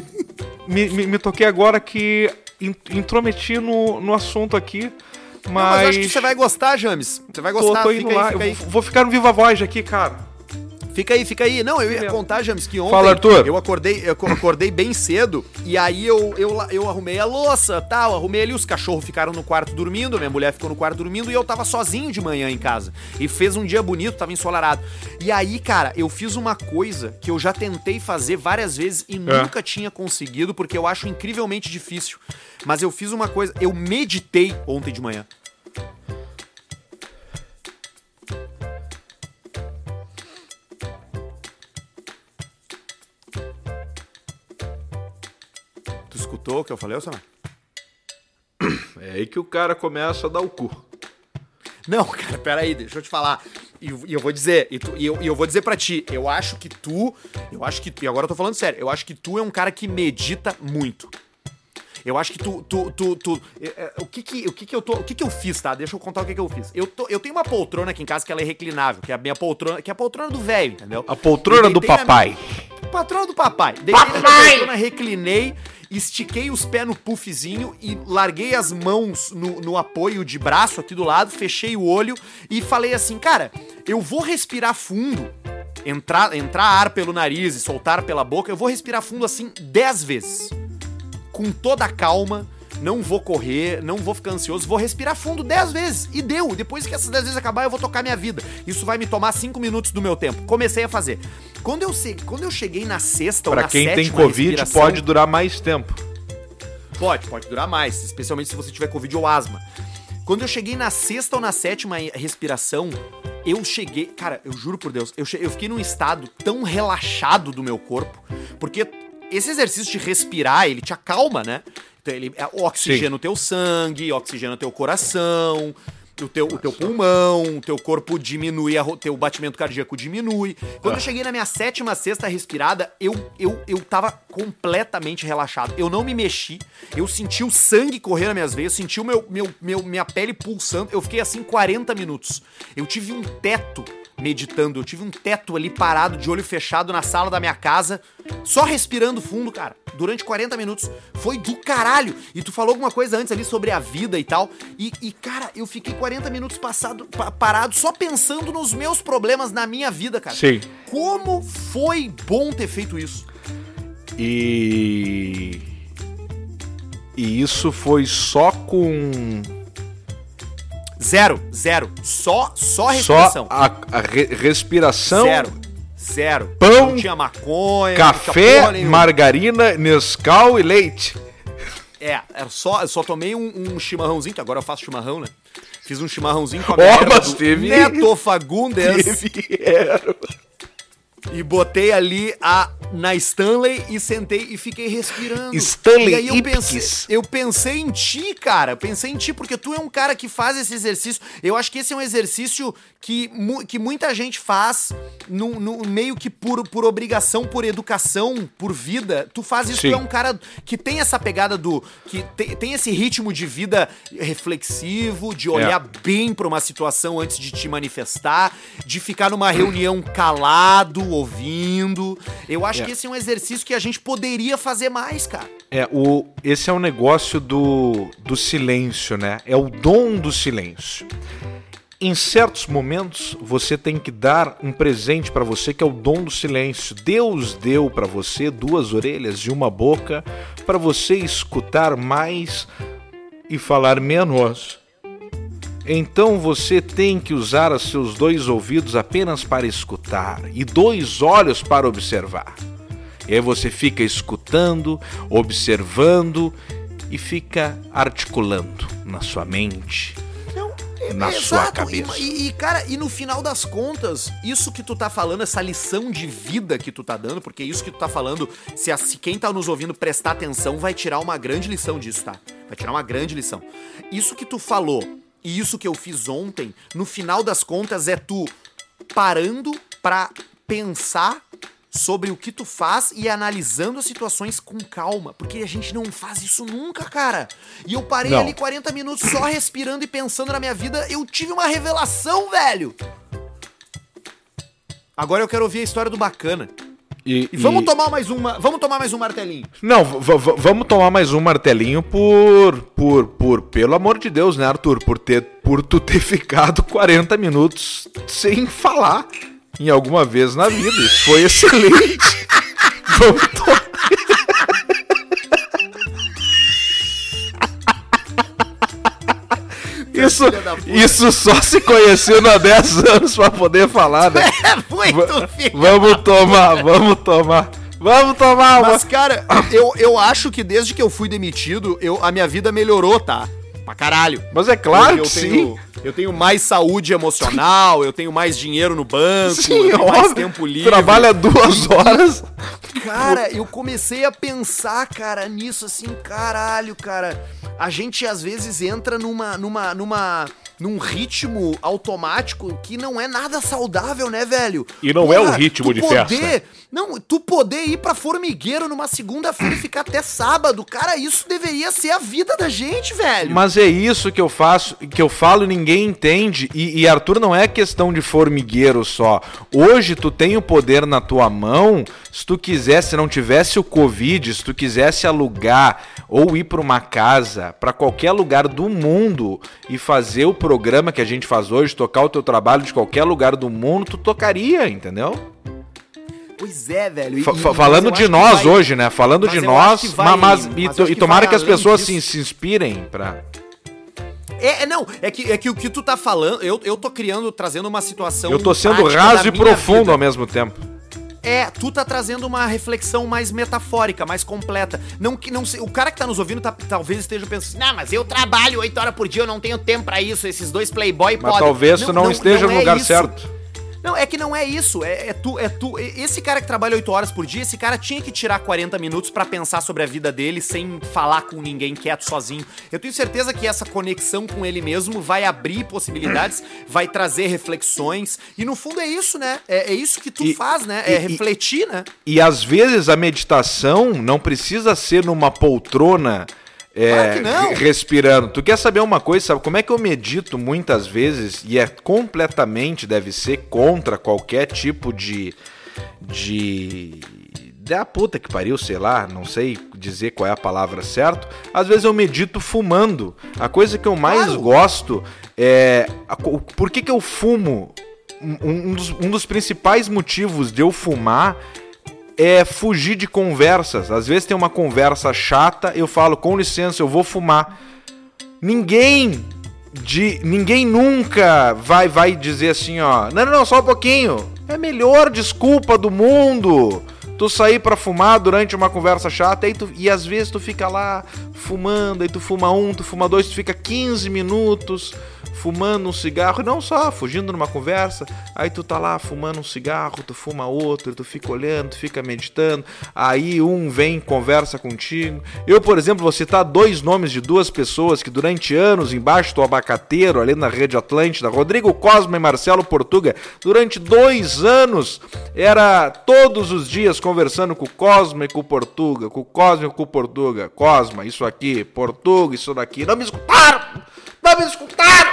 me, me, me toquei agora que in- intrometi no, no assunto aqui. Mas. Não, mas acho que você vai gostar, James. Você vai tô, gostar, tô fica indo aí, lá. fica aí. vou, vou ficar no Viva Voz aqui, cara. Fica aí, fica aí. Não, eu ia contar, James, que ontem Fala, Arthur. eu acordei, eu acordei bem cedo e aí eu, eu, eu arrumei a louça, tal, arrumei ali, os cachorros ficaram no quarto dormindo, minha mulher ficou no quarto dormindo e eu tava sozinho de manhã em casa. E fez um dia bonito, tava ensolarado. E aí, cara, eu fiz uma coisa que eu já tentei fazer várias vezes É. e nunca tinha conseguido porque eu acho incrivelmente difícil. Mas eu fiz uma coisa, eu meditei ontem de manhã. Escutou o que eu falei, Osama? É aí que o cara começa a dar o cu. Não, cara, peraí, deixa eu te falar. E, e eu vou dizer, e, tu- e eu, e eu vou dizer pra ti, eu acho que tu. Eu acho que. E agora eu tô falando sério, eu acho que tu é um cara que medita muito. Eu acho que tu. tu, tu, tu- é, é, o que que, o que que eu tô. O que que eu fiz, tá? Deixa eu contar o que que eu fiz. Eu, tô, eu tenho uma poltrona aqui em casa que ela é reclinável, que é a minha poltrona, que é a poltrona do velho, entendeu? A poltrona do na papai. Patrona do papai. Deitei na minha poltrona, reclinei, estiquei os pés no puffzinho e larguei as mãos no, no apoio de braço aqui do lado, fechei o olho e falei assim, cara, eu vou respirar fundo, entrar, entrar ar pelo nariz e soltar pela boca, eu vou respirar fundo assim 10 vezes. Com toda a calma, não vou correr, não vou ficar ansioso, vou respirar fundo 10 vezes. E deu. Depois que essas 10 vezes acabar, eu vou tocar minha vida. Isso vai me tomar 5 minutos do meu tempo. Comecei a fazer. Quando eu, quando eu cheguei na sexta ou Pra na quem tem sétima Covid, pode durar mais tempo. Pode, pode durar mais, especialmente se você tiver Covid ou asma. Quando eu cheguei na sexta ou na sétima respiração, eu cheguei. Cara, eu juro por Deus, eu, che- eu fiquei num estado tão relaxado do meu corpo, porque esse exercício de respirar, ele te acalma, né? Então, ele é, oxigena o teu sangue, oxigena o teu coração, o teu, o teu pulmão, o teu corpo diminui, o teu batimento cardíaco diminui. Quando Ah. eu cheguei na minha sétima, sexta respirada, eu, eu, eu tava completamente relaxado. Eu não me mexi, eu senti o sangue correr nas minhas veias, senti o meu, meu, meu, minha pele pulsando. Eu fiquei assim 40 minutos. Eu tive um teto meditando, eu tive um teto ali parado, de olho fechado na sala da minha casa, só respirando fundo, cara, durante 40 minutos. Foi do caralho. E tu falou alguma coisa antes ali sobre a vida e tal. E, e, cara, eu fiquei 40 minutos passado, pa- parado só pensando nos meus problemas na minha vida, cara. Sim. Como foi bom ter feito isso. E. E isso foi só com. Zero, zero. Só, só Só respiração. a, a re- respiração. Zero. Zero. Pão, não tinha maconha, Café, porra margarina, Nescau e leite. É, era só, eu só tomei um, um chimarrãozinho, que agora eu faço chimarrão, né? Fiz um chimarrãozinho com a mas do teve- Neto Fagundes Teve. E botei ali a na Stanley e sentei e fiquei respirando. Stanley e aí eu Ipkiss. pensei, eu pensei em ti, cara. Pensei em ti porque tu é um cara que faz esse exercício. Eu acho que esse é um exercício que, que muita gente faz no, no- meio que por, por obrigação, por educação, por vida. Tu faz isso, Sim. tu é um cara que tem essa pegada do que te- tem esse ritmo de vida reflexivo, de olhar bem pra uma situação antes de te manifestar, de ficar numa reunião calado, ouvindo. Eu acho É. que esse é um exercício que a gente poderia fazer mais, cara. É, o, esse é o negócio do, do silêncio, né? É o dom do silêncio. Em certos momentos, você tem que dar um presente pra você que é o dom do silêncio. Deus deu pra você duas orelhas e uma boca pra você escutar mais e falar menos. Então você tem que usar os seus dois ouvidos apenas para escutar e dois olhos para observar. E aí você fica escutando, observando e fica articulando na sua mente. Não, Na sua cabeça. E, e, cara, e no final das contas, isso que tu tá falando, essa lição de vida que tu tá dando, porque isso que tu tá falando, se, a- se quem tá nos ouvindo prestar atenção, vai tirar uma grande lição disso, tá? Vai tirar uma grande lição. Isso que tu falou e isso que eu fiz ontem, no final das contas, é tu parando pra pensar sobre o que tu faz e analisando as situações com calma, porque a gente não faz isso nunca, cara. E eu parei Não. ali 40 minutos só respirando e pensando na minha vida, eu tive uma revelação, velho. Agora eu quero ouvir a história do bacana. E, E vamos e- tomar mais uma, vamos tomar mais um martelinho. Não, vamos tomar mais um martelinho por, por, por, pelo amor de Deus, né, Arthur? Por ter, por tu ter ficado 40 minutos sem falar em alguma vez na vida. Isso foi excelente. vamos tomar. Isso, isso só se conhecendo há 10 anos pra poder falar, né? É muito filho. Vamos tomar, vamos tomar. Vamos tomar uma. Mas, cara, eu, eu acho que desde que eu fui demitido, eu, a minha vida melhorou, tá? Pra caralho. Mas é claro que eu sim. tenho, eu tenho mais saúde emocional, eu tenho mais dinheiro no banco, Sim, eu tenho mais óbvio. tempo livre. Trabalha duas horas. Cara, eu comecei a pensar, cara, nisso assim, caralho, cara. A gente às vezes entra numa numa numa num ritmo automático que não é nada saudável, né, velho? E não é o ritmo de poder, festa. Não, tu poder ir pra formigueiro numa segunda-feira e ficar até sábado, cara, isso deveria ser a vida da gente, velho. Mas é isso que eu faço, que eu falo e ninguém entende. E, e, Arthur, não é questão de formigueiro só. Hoje tu tem o poder na tua mão. Se tu quisesse, se não tivesse o Covid, se tu quisesse alugar ou ir pra uma casa, pra qualquer lugar do mundo e fazer o programa que a gente faz hoje, tocar o teu trabalho de qualquer lugar do mundo, tu tocaria, entendeu? Pois é, velho. e- Fa- fa- mas falando de nós vai- hoje, né? Falando mas de nós, vai- mas, mas e, e tomara que as pessoas disso. se, se inspirem pra. É, é, não, é que, é que o que tu tá falando, eu, eu tô criando, trazendo uma situação. Eu tô sendo raso e profundo vida. ao mesmo tempo. É, tu tá trazendo uma reflexão mais metafórica, mais completa. Não que não o cara que tá nos ouvindo tá- talvez esteja pensando, não, mas eu trabalho oito horas por dia, eu não tenho tempo pra isso. Esses dois playboy Mas podem. talvez tu não, esteja no é lugar certo. Não, é que não é isso. É, é tu, é tu. Esse cara que trabalha 8 horas por dia, esse cara tinha que tirar 40 minutos para pensar sobre a vida dele sem falar com ninguém, quieto, sozinho. Eu tenho certeza que essa conexão com ele mesmo vai abrir possibilidades, vai trazer reflexões. E no fundo é isso, né? É, é isso que tu E- faz, né? É e- refletir, né? E às vezes a meditação não precisa ser numa poltrona é, Claro que não. re- respirando. Tu quer saber uma coisa, sabe? Como é que eu medito muitas vezes e é completamente, deve ser, contra qualquer tipo de. de. da puta que pariu, sei lá, não sei dizer qual é a palavra certa. Às vezes eu medito fumando. A coisa que eu mais Claro. gosto é. Por que, que eu fumo? Um, um dos, um dos principais motivos de eu fumar é fugir de conversas. Às vezes tem uma conversa chata, eu falo, com licença, eu vou fumar. Ninguém de ninguém nunca vai vai dizer assim, ó, não, não, não, só um pouquinho. É a melhor desculpa do mundo. Tu sair pra fumar durante uma conversa chata aí tu, e às vezes tu fica lá fumando, aí tu fuma um, tu fuma dois, tu fica 15 minutos fumando um cigarro, não só, fugindo numa conversa, aí tu tá lá fumando um cigarro, tu fuma outro, tu fica olhando, tu fica meditando, aí um vem conversa contigo. Eu, por exemplo, vou citar dois nomes de duas pessoas que durante anos embaixo do abacateiro, ali na rede Atlântida, Rodrigo Cosma e Marcelo Portuga, durante dois anos era todos os dias conversando com o Cosma e com o Portuga, com o Cosma e com o Portuga, Cosma, isso aqui, Portuga, isso daqui, não me escutaram! Não me escutaram!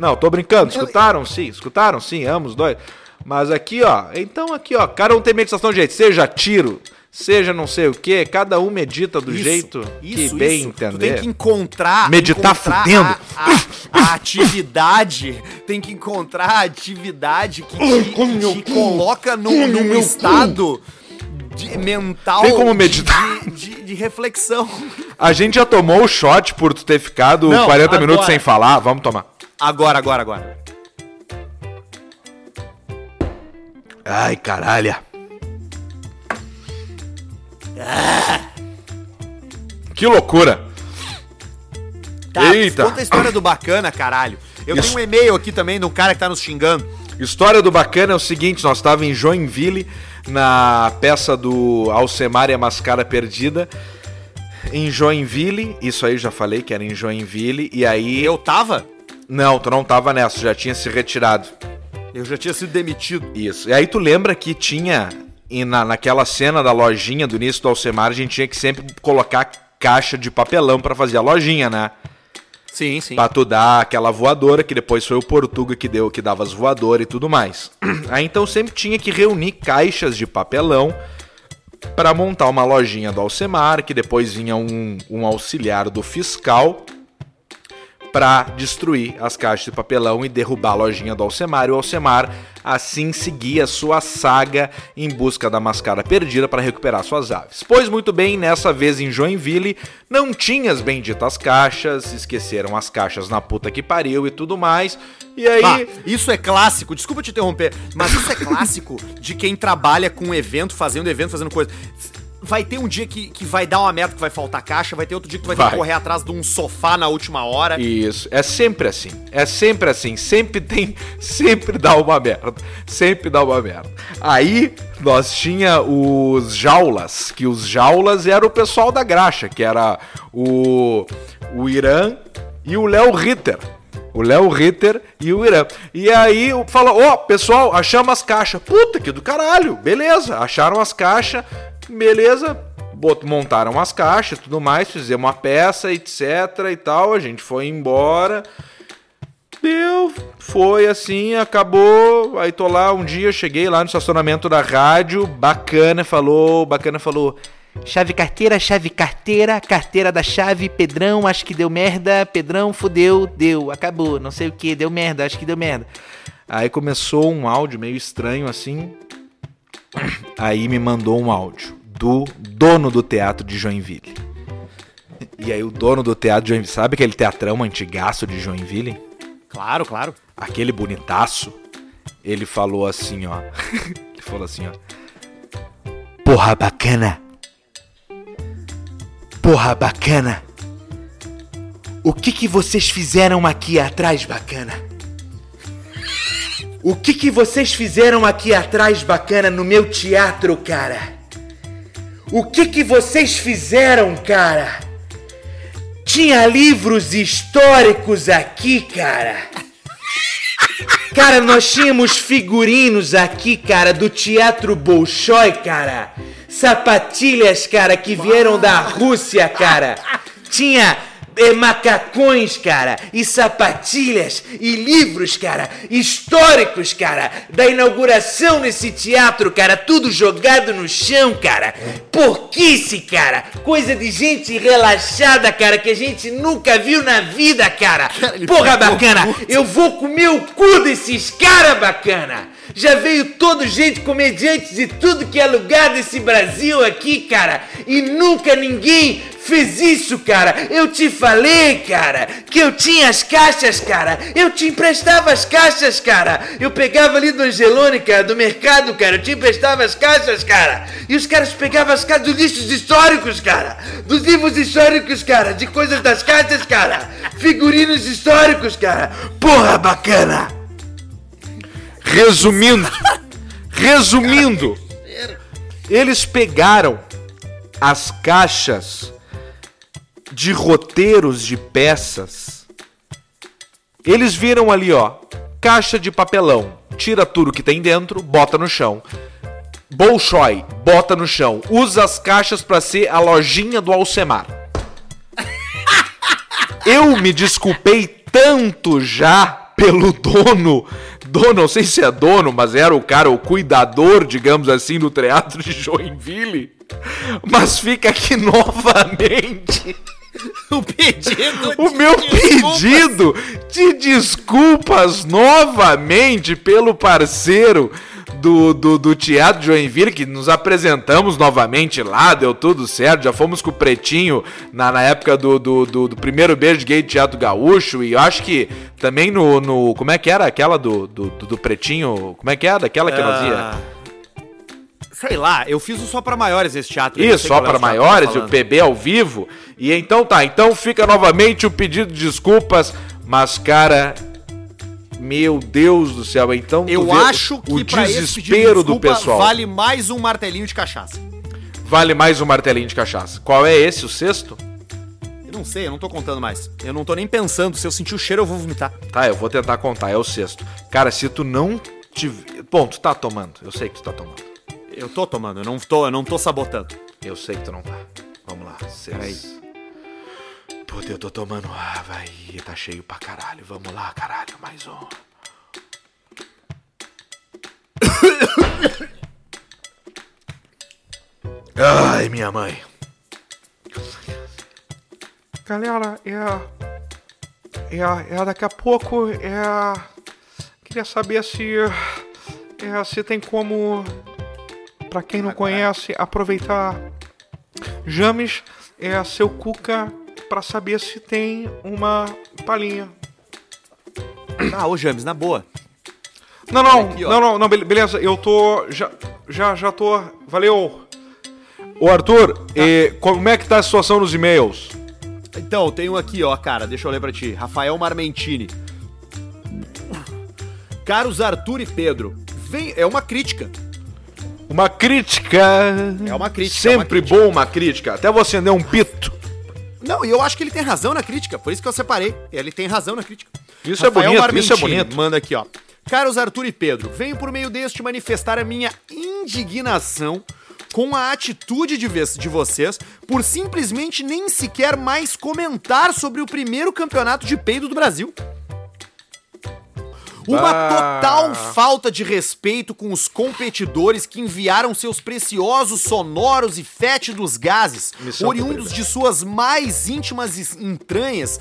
Não, tô brincando. Escutaram sim, escutaram sim, ambos dois. Mas aqui, ó, então aqui, ó, cada um tem meditação de jeito, seja tiro, seja não sei o que, cada um medita do Isso, jeito isso, que bem isso. entender. Tu tem que encontrar. Meditar encontrar fudendo. A, a- a atividade. Tem que encontrar a atividade que te, que te coloca num, num estado de- mental. Tem como de- meditar? De, de- de reflexão. A gente já tomou o shot por tu ter ficado Não, 40 minutos agora. sem falar, vamos tomar. Agora, agora, agora. Ai, caralho. Que loucura. Tá, Eita. conta a história do bacana, caralho. Eu Isso. tenho um e-mail aqui também de um cara que tá nos xingando. História do bacana é o seguinte, nós estávamos em Joinville, na peça do Alcemar e a Mascara Perdida. Em Joinville, isso aí eu já falei que era em Joinville, e aí... Eu tava? Não, tu não tava nessa, já tinha se retirado. Eu já tinha sido demitido. Isso. E aí tu lembra que tinha, e na, naquela cena da lojinha do início do Alcemar, a gente tinha que sempre colocar caixa de papelão pra fazer a lojinha, né? Sim, sim. Pra tu dar aquela voadora, que depois foi o Portuga que deu, que dava as voadoras e tudo mais. Aí então sempre tinha que reunir caixas de papelão pra montar uma lojinha do Alcemar, que depois vinha um, um auxiliar do fiscal pra destruir as caixas de papelão e derrubar a lojinha do Alcemar. E o Alcemar assim seguia sua saga em busca da mascara perdida para recuperar suas aves. Pois muito bem, nessa vez em Joinville, não tinha as benditas caixas, esqueceram as caixas na puta que pariu e tudo mais. E aí. Ah, isso é clássico, desculpa te interromper, mas isso é clássico de quem trabalha com evento, fazendo evento, fazendo coisa. Vai ter um dia que, que vai dar uma merda que vai faltar caixa, vai ter outro dia que tu vai, ter Vai. que correr atrás de um sofá na última hora. Isso, é sempre assim. É sempre assim. Sempre tem. Sempre dá uma merda. Sempre dá uma merda. Aí nós tinha os jaulas, que os jaulas era o pessoal da graxa, que era o, o Irã e o Léo Ritter. O Léo Ritter e o Irã. E aí fala, ó, pessoal, achamos as caixas. Puta que do caralho, beleza. Acharam as caixas, beleza. Montaram as caixas tudo mais, fizemos uma peça, etc e tal. A gente foi embora. Deu, foi assim, acabou. Aí tô lá um dia, cheguei lá no estacionamento da rádio, bacana, falou, bacana falou. Chave carteira, chave carteira, carteira da chave, Pedrão, acho que deu merda, Pedrão, fudeu, deu, acabou, não sei o que, deu merda, acho que deu merda. Aí começou um áudio meio estranho assim. Aí me mandou um áudio do dono do teatro de Joinville. E aí o dono do teatro de Joinville, sabe aquele teatrão antigaço de Joinville? Claro, claro. aquele bonitaço, ele falou assim, ó. ele falou assim, ó. Porra bacana. Porra bacana. O que que vocês fizeram aqui atrás, bacana? O que que vocês fizeram aqui atrás bacana no meu teatro, cara? O que que vocês fizeram, cara? Tinha livros históricos aqui, cara. Cara, nós tínhamos figurinos aqui, cara, do Teatro Bolshoi, cara. Sapatilhas, cara, que vieram da Rússia, cara. Tinha é, macacões, cara, e sapatilhas, e livros, cara, históricos, cara, da inauguração nesse teatro, cara, tudo jogado no chão, cara. Porquice, cara, coisa de gente relaxada, cara, que a gente nunca viu na vida, cara. Porra bacana, eu vou comer o cu desses cara bacana. Já veio todo gente comediante de tudo que é lugar desse Brasil aqui, cara, e nunca ninguém fez isso, cara. Eu te falei, cara, que eu tinha as caixas, cara. Eu te emprestava as caixas, cara. Eu pegava ali do Angelone, cara, do mercado, cara. Eu te emprestava as caixas, cara. E os caras pegavam as caixas dos lixos históricos, cara. Dos livros históricos, cara. De coisas das caixas, cara. Figurinos históricos, cara. Porra, bacana. Resumindo, resumindo, eles pegaram as caixas de roteiros de peças. Eles viram ali, ó, caixa de papelão. Tira tudo que tem dentro, bota no chão. Bolshoi, bota no chão. Usa as caixas para ser a lojinha do Alcemar. Eu me desculpei tanto já pelo dono, dono, não sei se é dono, mas era o cara, o cuidador, digamos assim, do teatro de Joinville. Mas fica aqui novamente o pedido. O meu desculpas. pedido de desculpas novamente pelo parceiro do, do, do Teatro Joinville, que nos apresentamos novamente lá, deu tudo certo. Já fomos com o Pretinho na, na época do, do, do, do primeiro beijo gay do Teatro Gaúcho. E eu acho que também no. no como é que era aquela do, do, do Pretinho? Como é que era? Daquela que nós ia. Ah, sei lá, eu fiz o só para maiores esse teatro. Isso, só para maiores, o PB ao vivo. E então tá, então fica novamente o pedido de desculpas, mas cara, meu Deus do céu, então eu acho que o desespero de do pessoal vale mais um martelinho de cachaça. Vale mais um martelinho de cachaça. Qual é esse, o sexto? Eu não sei, eu não tô contando mais. Eu não tô nem pensando. Se eu sentir o cheiro, eu vou vomitar. Tá, eu vou tentar contar. É o sexto. Cara, se tu não tiver. Bom, tu tá tomando. Eu sei que tu tá tomando. Eu tô tomando, eu não tô, eu não tô sabotando. Eu sei que tu não tá. Vamos lá, seis. Peraí. Puta, eu tô tomando. Ah, vai. Tá cheio pra caralho. Vamos lá, caralho. Mais um. Ai, minha mãe. Galera, é. É, é daqui a pouco. É. Queria saber se. É, se tem como para quem não conhece, aproveitar James é seu cuca para saber se tem uma palhinha. Ah, ô James, na boa. Não, não, aqui, não, não, não, beleza, eu tô. Já, já, já tô. Valeu. Ô Arthur, tá. e, como é que tá a situação nos e-mails? Então, tem um aqui, ó, cara, deixa eu ler pra ti. Rafael Marmentini. Caros Arthur e Pedro, vem, é uma crítica. Uma crítica. É uma crítica. Sempre é uma crítica. bom uma crítica. Até você acender um pito. Não, e eu acho que ele tem razão na crítica. Por isso que eu separei. Ele tem razão na crítica. Isso é Rafael é bonito, isso é bonito. Manda aqui, ó. Caros Arthur e Pedro, venho por meio deste manifestar a minha indignação com a atitude de, de vocês por simplesmente nem sequer mais comentar sobre o primeiro campeonato de peido do Brasil. Uma total falta de respeito com os competidores que enviaram seus preciosos, sonoros e fétidos gases, Missão oriundos cumprida. de suas mais íntimas entranhas,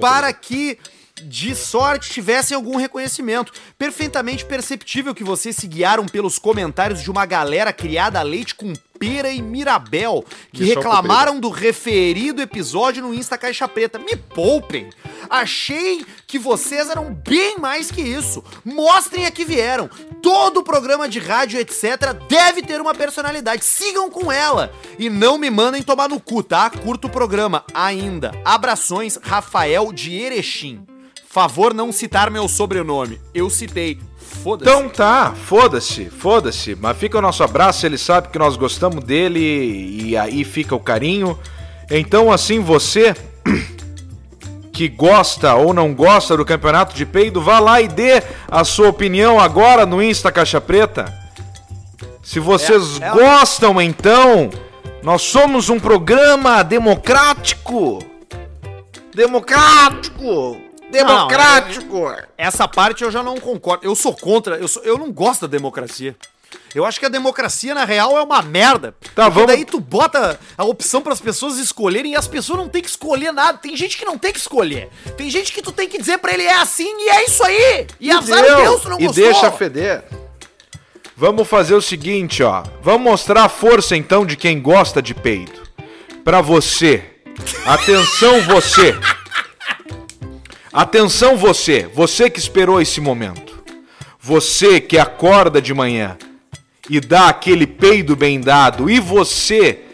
para que de sorte tivessem algum reconhecimento. Perfeitamente perceptível que vocês se guiaram pelos comentários de uma galera criada a leite com Pera e Mirabel, que reclamaram do referido episódio no Insta Caixa Preta. Me poupem! Achei que vocês eram bem mais que isso. Mostrem a que vieram. Todo programa de rádio, etc., deve ter uma personalidade. Sigam com ela. E não me mandem tomar no cu, tá? Curto o programa ainda. Abrações, Rafael de Erechim. Favor não citar meu sobrenome. Eu citei. Foda-se. Então tá, foda-se, foda-se. Mas fica o nosso abraço, ele sabe que nós gostamos dele e aí fica o carinho. Então, assim, você que gosta ou não gosta do campeonato de peido, vá lá e dê a sua opinião agora no Insta Caixa Preta. Se vocês É, é- gostam, então, nós somos um programa democrático. Democrático! Democrático! Essa parte eu já não concordo. Eu sou contra, eu, sou- eu não gosto da democracia. Eu acho que a democracia, na real, é uma merda. Tá, Porque vamos- daí tu bota a opção para as pessoas escolherem e as pessoas não têm que escolher nada. Tem gente que não tem que escolher. Tem gente que tu tem que dizer pra ele é assim e é isso aí. E, azar o deu, Deus, tu não e gostou. deixa feder. Vamos fazer o seguinte, ó. Vamos mostrar a força então de quem gosta de peido. Pra você. Atenção você. Atenção você, você que esperou esse momento. Você que acorda de manhã e dá aquele peido bem dado e você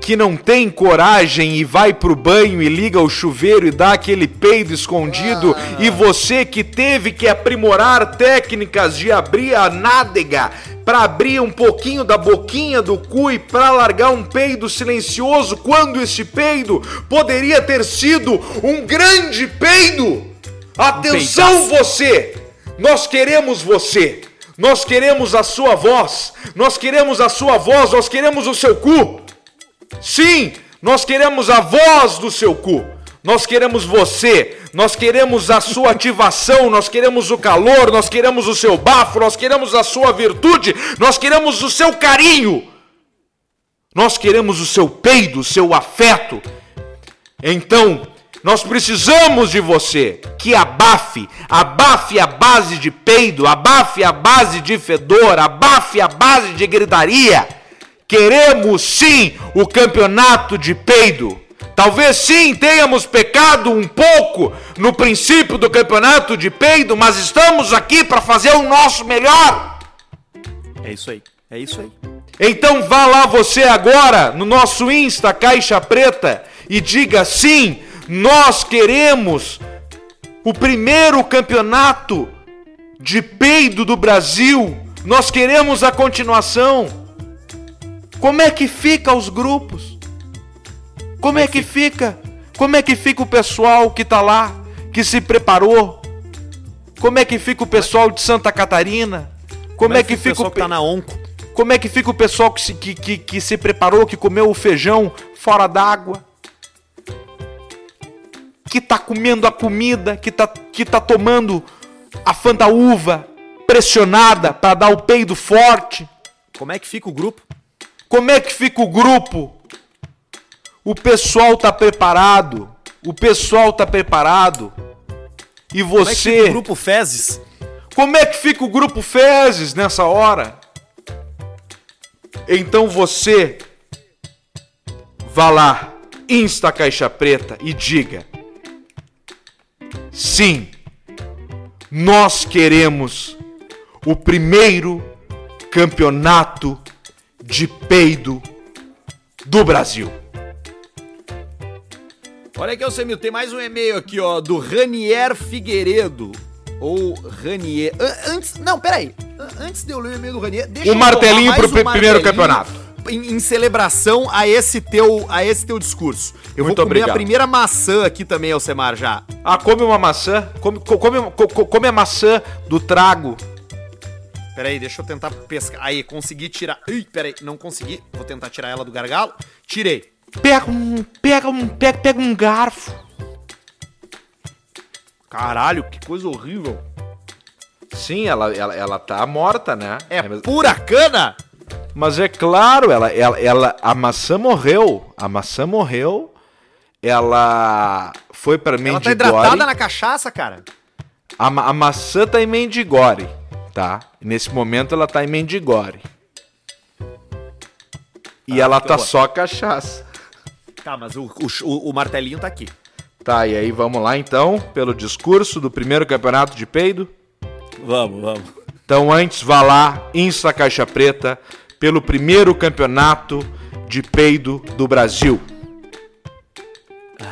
que não tem coragem e vai pro banho e liga o chuveiro e dá aquele peido escondido e você que teve que aprimorar técnicas de abrir a nádega para abrir um pouquinho da boquinha do cu e para largar um peido silencioso quando esse peido poderia ter sido um grande peido. Atenção você! Nós queremos você. Nós queremos a sua voz. Nós queremos a sua voz, nós queremos o seu cu. Sim, nós queremos a voz do seu cu. Nós queremos você, nós queremos a sua ativação, nós queremos o calor, nós queremos o seu bafo, nós queremos a sua virtude, nós queremos o seu carinho. Nós queremos o seu peido, o seu afeto. Então, nós precisamos de você. Que abafe, abafe a base de peido, abafe a base de fedor, abafe a base de gritaria. Queremos sim o campeonato de peido. Talvez sim tenhamos pecado um pouco no princípio do campeonato de peido, mas estamos aqui para fazer o nosso melhor. É isso aí. É isso aí. Então vá lá você agora no nosso Insta Caixa Preta e diga sim, nós queremos o primeiro campeonato de peido do Brasil. Nós queremos a continuação. Como é que fica os grupos? Como é que fica? Como é que fica o pessoal que tá lá, que se preparou? Como é que fica o pessoal de Santa Catarina? Como, é que fica o pessoal que tá na onco? como é que fica o pessoal que se, que, que, que se preparou, que comeu o feijão fora d'água? Que tá comendo a comida, que tá, que tá tomando a fanta uva pressionada para dar o peido forte? Como é que fica o grupo? Como é que fica o grupo? O pessoal tá preparado. O pessoal tá preparado. E Como é que você. fica o grupo Fezes? Como é que fica o grupo Fezes nessa hora? Então você vá lá, Insta Caixa Preta e diga: Sim, nós queremos o primeiro campeonato de peido do Brasil. Olha aqui, Alcemir, tem mais um e-mail aqui, ó, do Ranier Figueiredo. Ou Ranier. An- Antes. Não, peraí. An- Antes de eu ler o e-mail do Ranier, deixa O eu martelinho pro um primeiro martelinho campeonato. Em, em celebração a esse teu, a esse teu discurso. Eu Muito vou comer obrigado. a primeira maçã aqui também, Alcemar, já. Ah, come uma maçã, come, co- come, co- co- come a maçã do trago. Peraí, deixa eu tentar pescar. Aí, consegui tirar. Ih, peraí, não consegui. Vou tentar tirar ela do gargalo. Tirei. Pega um, pega um, pega, pega um garfo. Caralho, que coisa horrível. Sim, ela, ela, ela tá morta, né? É pura cana? Mas é claro, ela, ela, ela, a maçã morreu. A maçã morreu. Ela foi pra Ela tá Mendigore. hidratada na cachaça, cara. a, a maçã tá em Mendigore, tá? Nesse momento ela tá em Mendigore. E Ah, ela que tá horror. só cachaça. Tá, mas o, o, o martelinho tá aqui. Tá, e aí vamos lá então, pelo discurso do primeiro campeonato de peido. Vamos, vamos. Então antes vá lá, Insta Caixa Preta, pelo primeiro campeonato de peido do Brasil.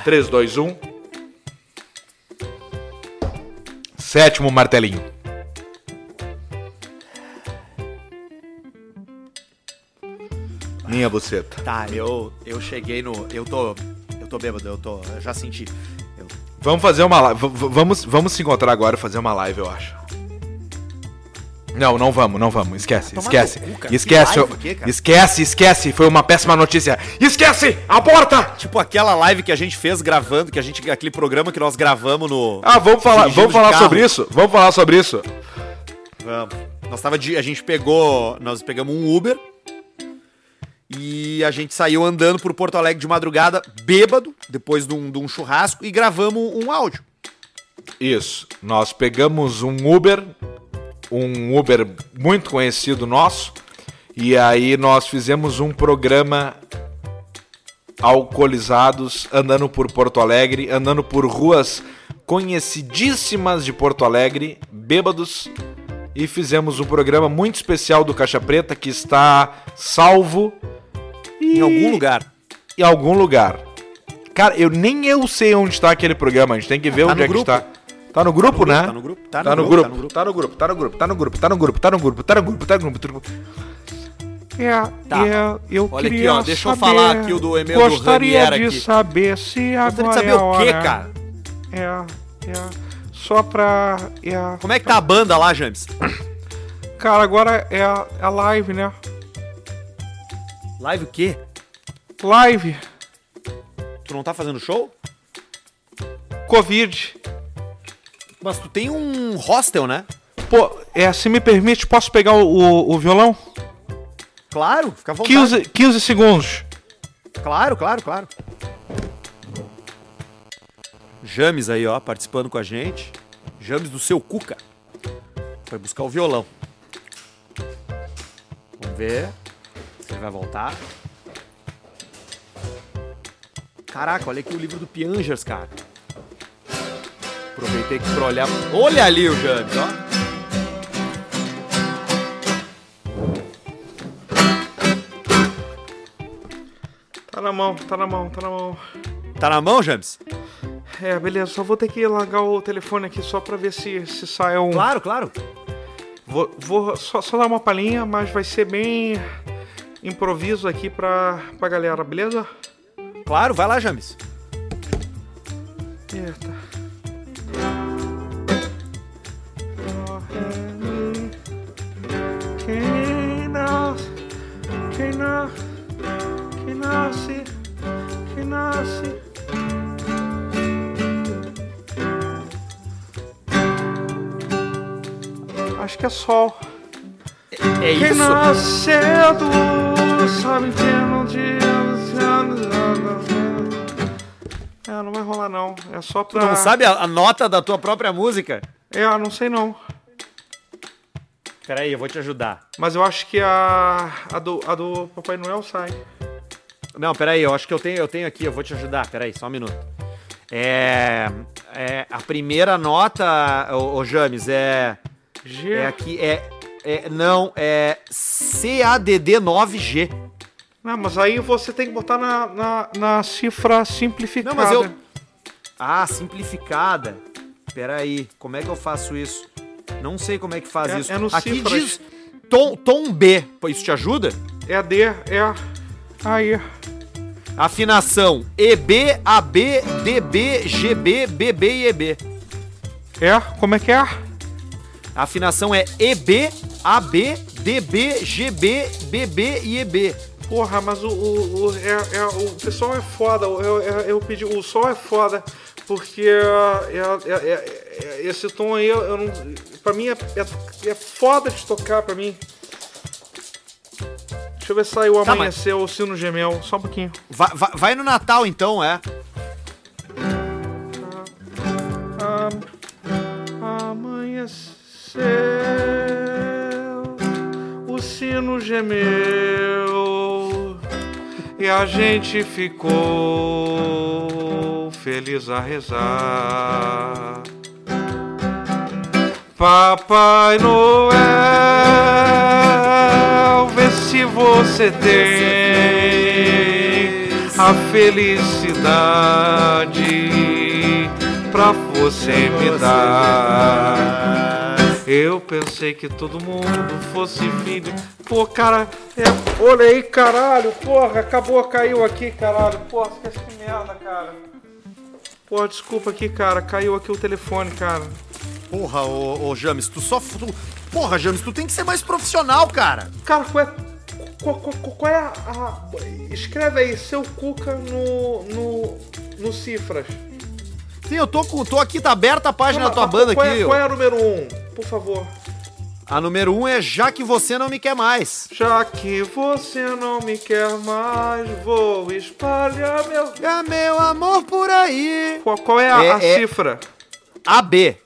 3, 2, 1. Sétimo martelinho. Minha buceta. Tá, eu, eu cheguei no. Eu tô. Eu tô bêbado, eu tô. Eu já senti. Eu- Vamos fazer uma live. Vamos, vamos se encontrar agora e fazer uma live, eu acho. Não, não vamos, não vamos. Esquece, Tomar esquece. cu. Esquece, live eu- quê, esquece, esquece. Foi uma péssima notícia. Esquece! Aborta! Tipo aquela live que a gente fez gravando, que a gente. Aquele programa que nós gravamos no. Ah, vamos falar, vamos falar carro. sobre isso? Vamos falar sobre isso. Vamos. Nós tava de, a gente pegou, nós pegamos um Uber e a gente saiu andando por Porto Alegre de madrugada, bêbado, depois de um, de um churrasco e gravamos um áudio. Isso. Nós pegamos um Uber, um Uber muito conhecido nosso, e aí nós fizemos um programa alcoolizados, andando por Porto Alegre, andando por ruas conhecidíssimas de Porto Alegre, bêbados, e fizemos um programa muito especial do Caixa Preta que está salvo Em algum lugar. em algum lugar. Cara, eu nem eu sei onde está aquele programa. A gente tem que ver Tá onde é que grupo. está. Tá no grupo, né? Tá no grupo, tá Tá no grupo. Tá no grupo, tá no grupo, tá no grupo, tá no grupo, tá no grupo, tá no grupo, tá no grupo, tá no grupo. É, Tá. é, eu Olha aqui, queria ó, deixa eu saber- falar aqui o do e-mail do Gostaria Ranieri de aqui. saber se agora Gostaria de saber é o quê, cara? É, é. Só pra. É. Como é que tá a banda lá, James? Cara, agora é a live, né? Live o quê? Live. Tu não tá fazendo show? Covid. Mas tu tem um hostel, né? Pô, é, se me permite, posso pegar o, o, o violão? Claro, fica à vontade. 15, 15 segundos. Claro, claro, claro. James aí, ó, participando com a gente. James do seu Cuca. Foi buscar o violão. Vamos ver ele vai voltar. Caraca, olha aqui o livro do Piangers, cara. Aproveitei aqui pra olhar. Olha ali o James, ó. Tá na mão, tá na mão, tá na mão. Tá na mão, James? É, beleza, só vou ter que largar o telefone aqui só pra ver se, se sai um. Claro, claro. Vou, vou só, só dar uma palhinha, mas vai ser bem improviso aqui pra, pra galera, beleza? Claro, vai lá, James. Eita. Quem nasce, quem nasce, quem nasce, quem nasce. Acho que é sol. É Quem isso? nasce cedo sabe que não. É, não vai rolar não. É só Tu pra. não sabe a, a nota da tua própria música? É, não sei não. Peraí, eu vou te ajudar. Mas eu acho que a, a, do, a do Papai Noel sai. Não, peraí, eu acho que eu tenho, eu tenho aqui, eu vou te ajudar. Peraí, só um minuto. É. é a primeira nota, ô, ô James, é. G. É aqui, é. É não, é CADD 9G. Não, mas aí você tem que botar na, na, na cifra simplificada. Não, mas eu. Ah, simplificada. Peraí, como é que eu faço isso? Não sei como é que faz É- isso. é no Aqui cifras. diz tom, tom B. Isso te ajuda? É D, é. Aí. Afinação EB, AB, DB, GB, BB e EB. É? Como é que é? A afinação é EB, AB, DB, GB, BB e EB. Porra, mas o, o, o, é, é- o pessoal é foda. Eu, eu, pedi. O sol é foda. Porque é, é- é- é- esse tom aí, eu não. Pra mim é, é, foda de tocar pra mim. Deixa eu ver se saiu Tá, amanhecer o sino gemel. Só um pouquinho. Vai, vai, vai no Natal então, é. Amanheceu, o sino gemeu e a gente ficou feliz a rezar. Papai Noel, vê se você tem a felicidade pra você me dar. Eu pensei que todo mundo fosse filho. Pô, cara, é, olha aí, caralho. Porra, acabou, caiu aqui, caralho. Porra, esquece que merda, cara. Porra, desculpa aqui, cara. Caiu aqui o telefone, cara. Porra, ô, ô James, tu só. Tu, porra, James, tu tem que ser mais profissional, cara. Cara, qual é. Qual, qual, qual é a, a- Escreve aí, seu Cuca no. no. no cifras. Sim, eu tô, com, tô aqui, tá aberta a página da tua banda aqui. É, qual é a número um? Por favor. A número um é Já Que Você Não Me Quer Mais. Já que você não me quer mais, vou espalhar meu. É meu amor por aí. Qual, qual é a, É- a é- cifra? AB.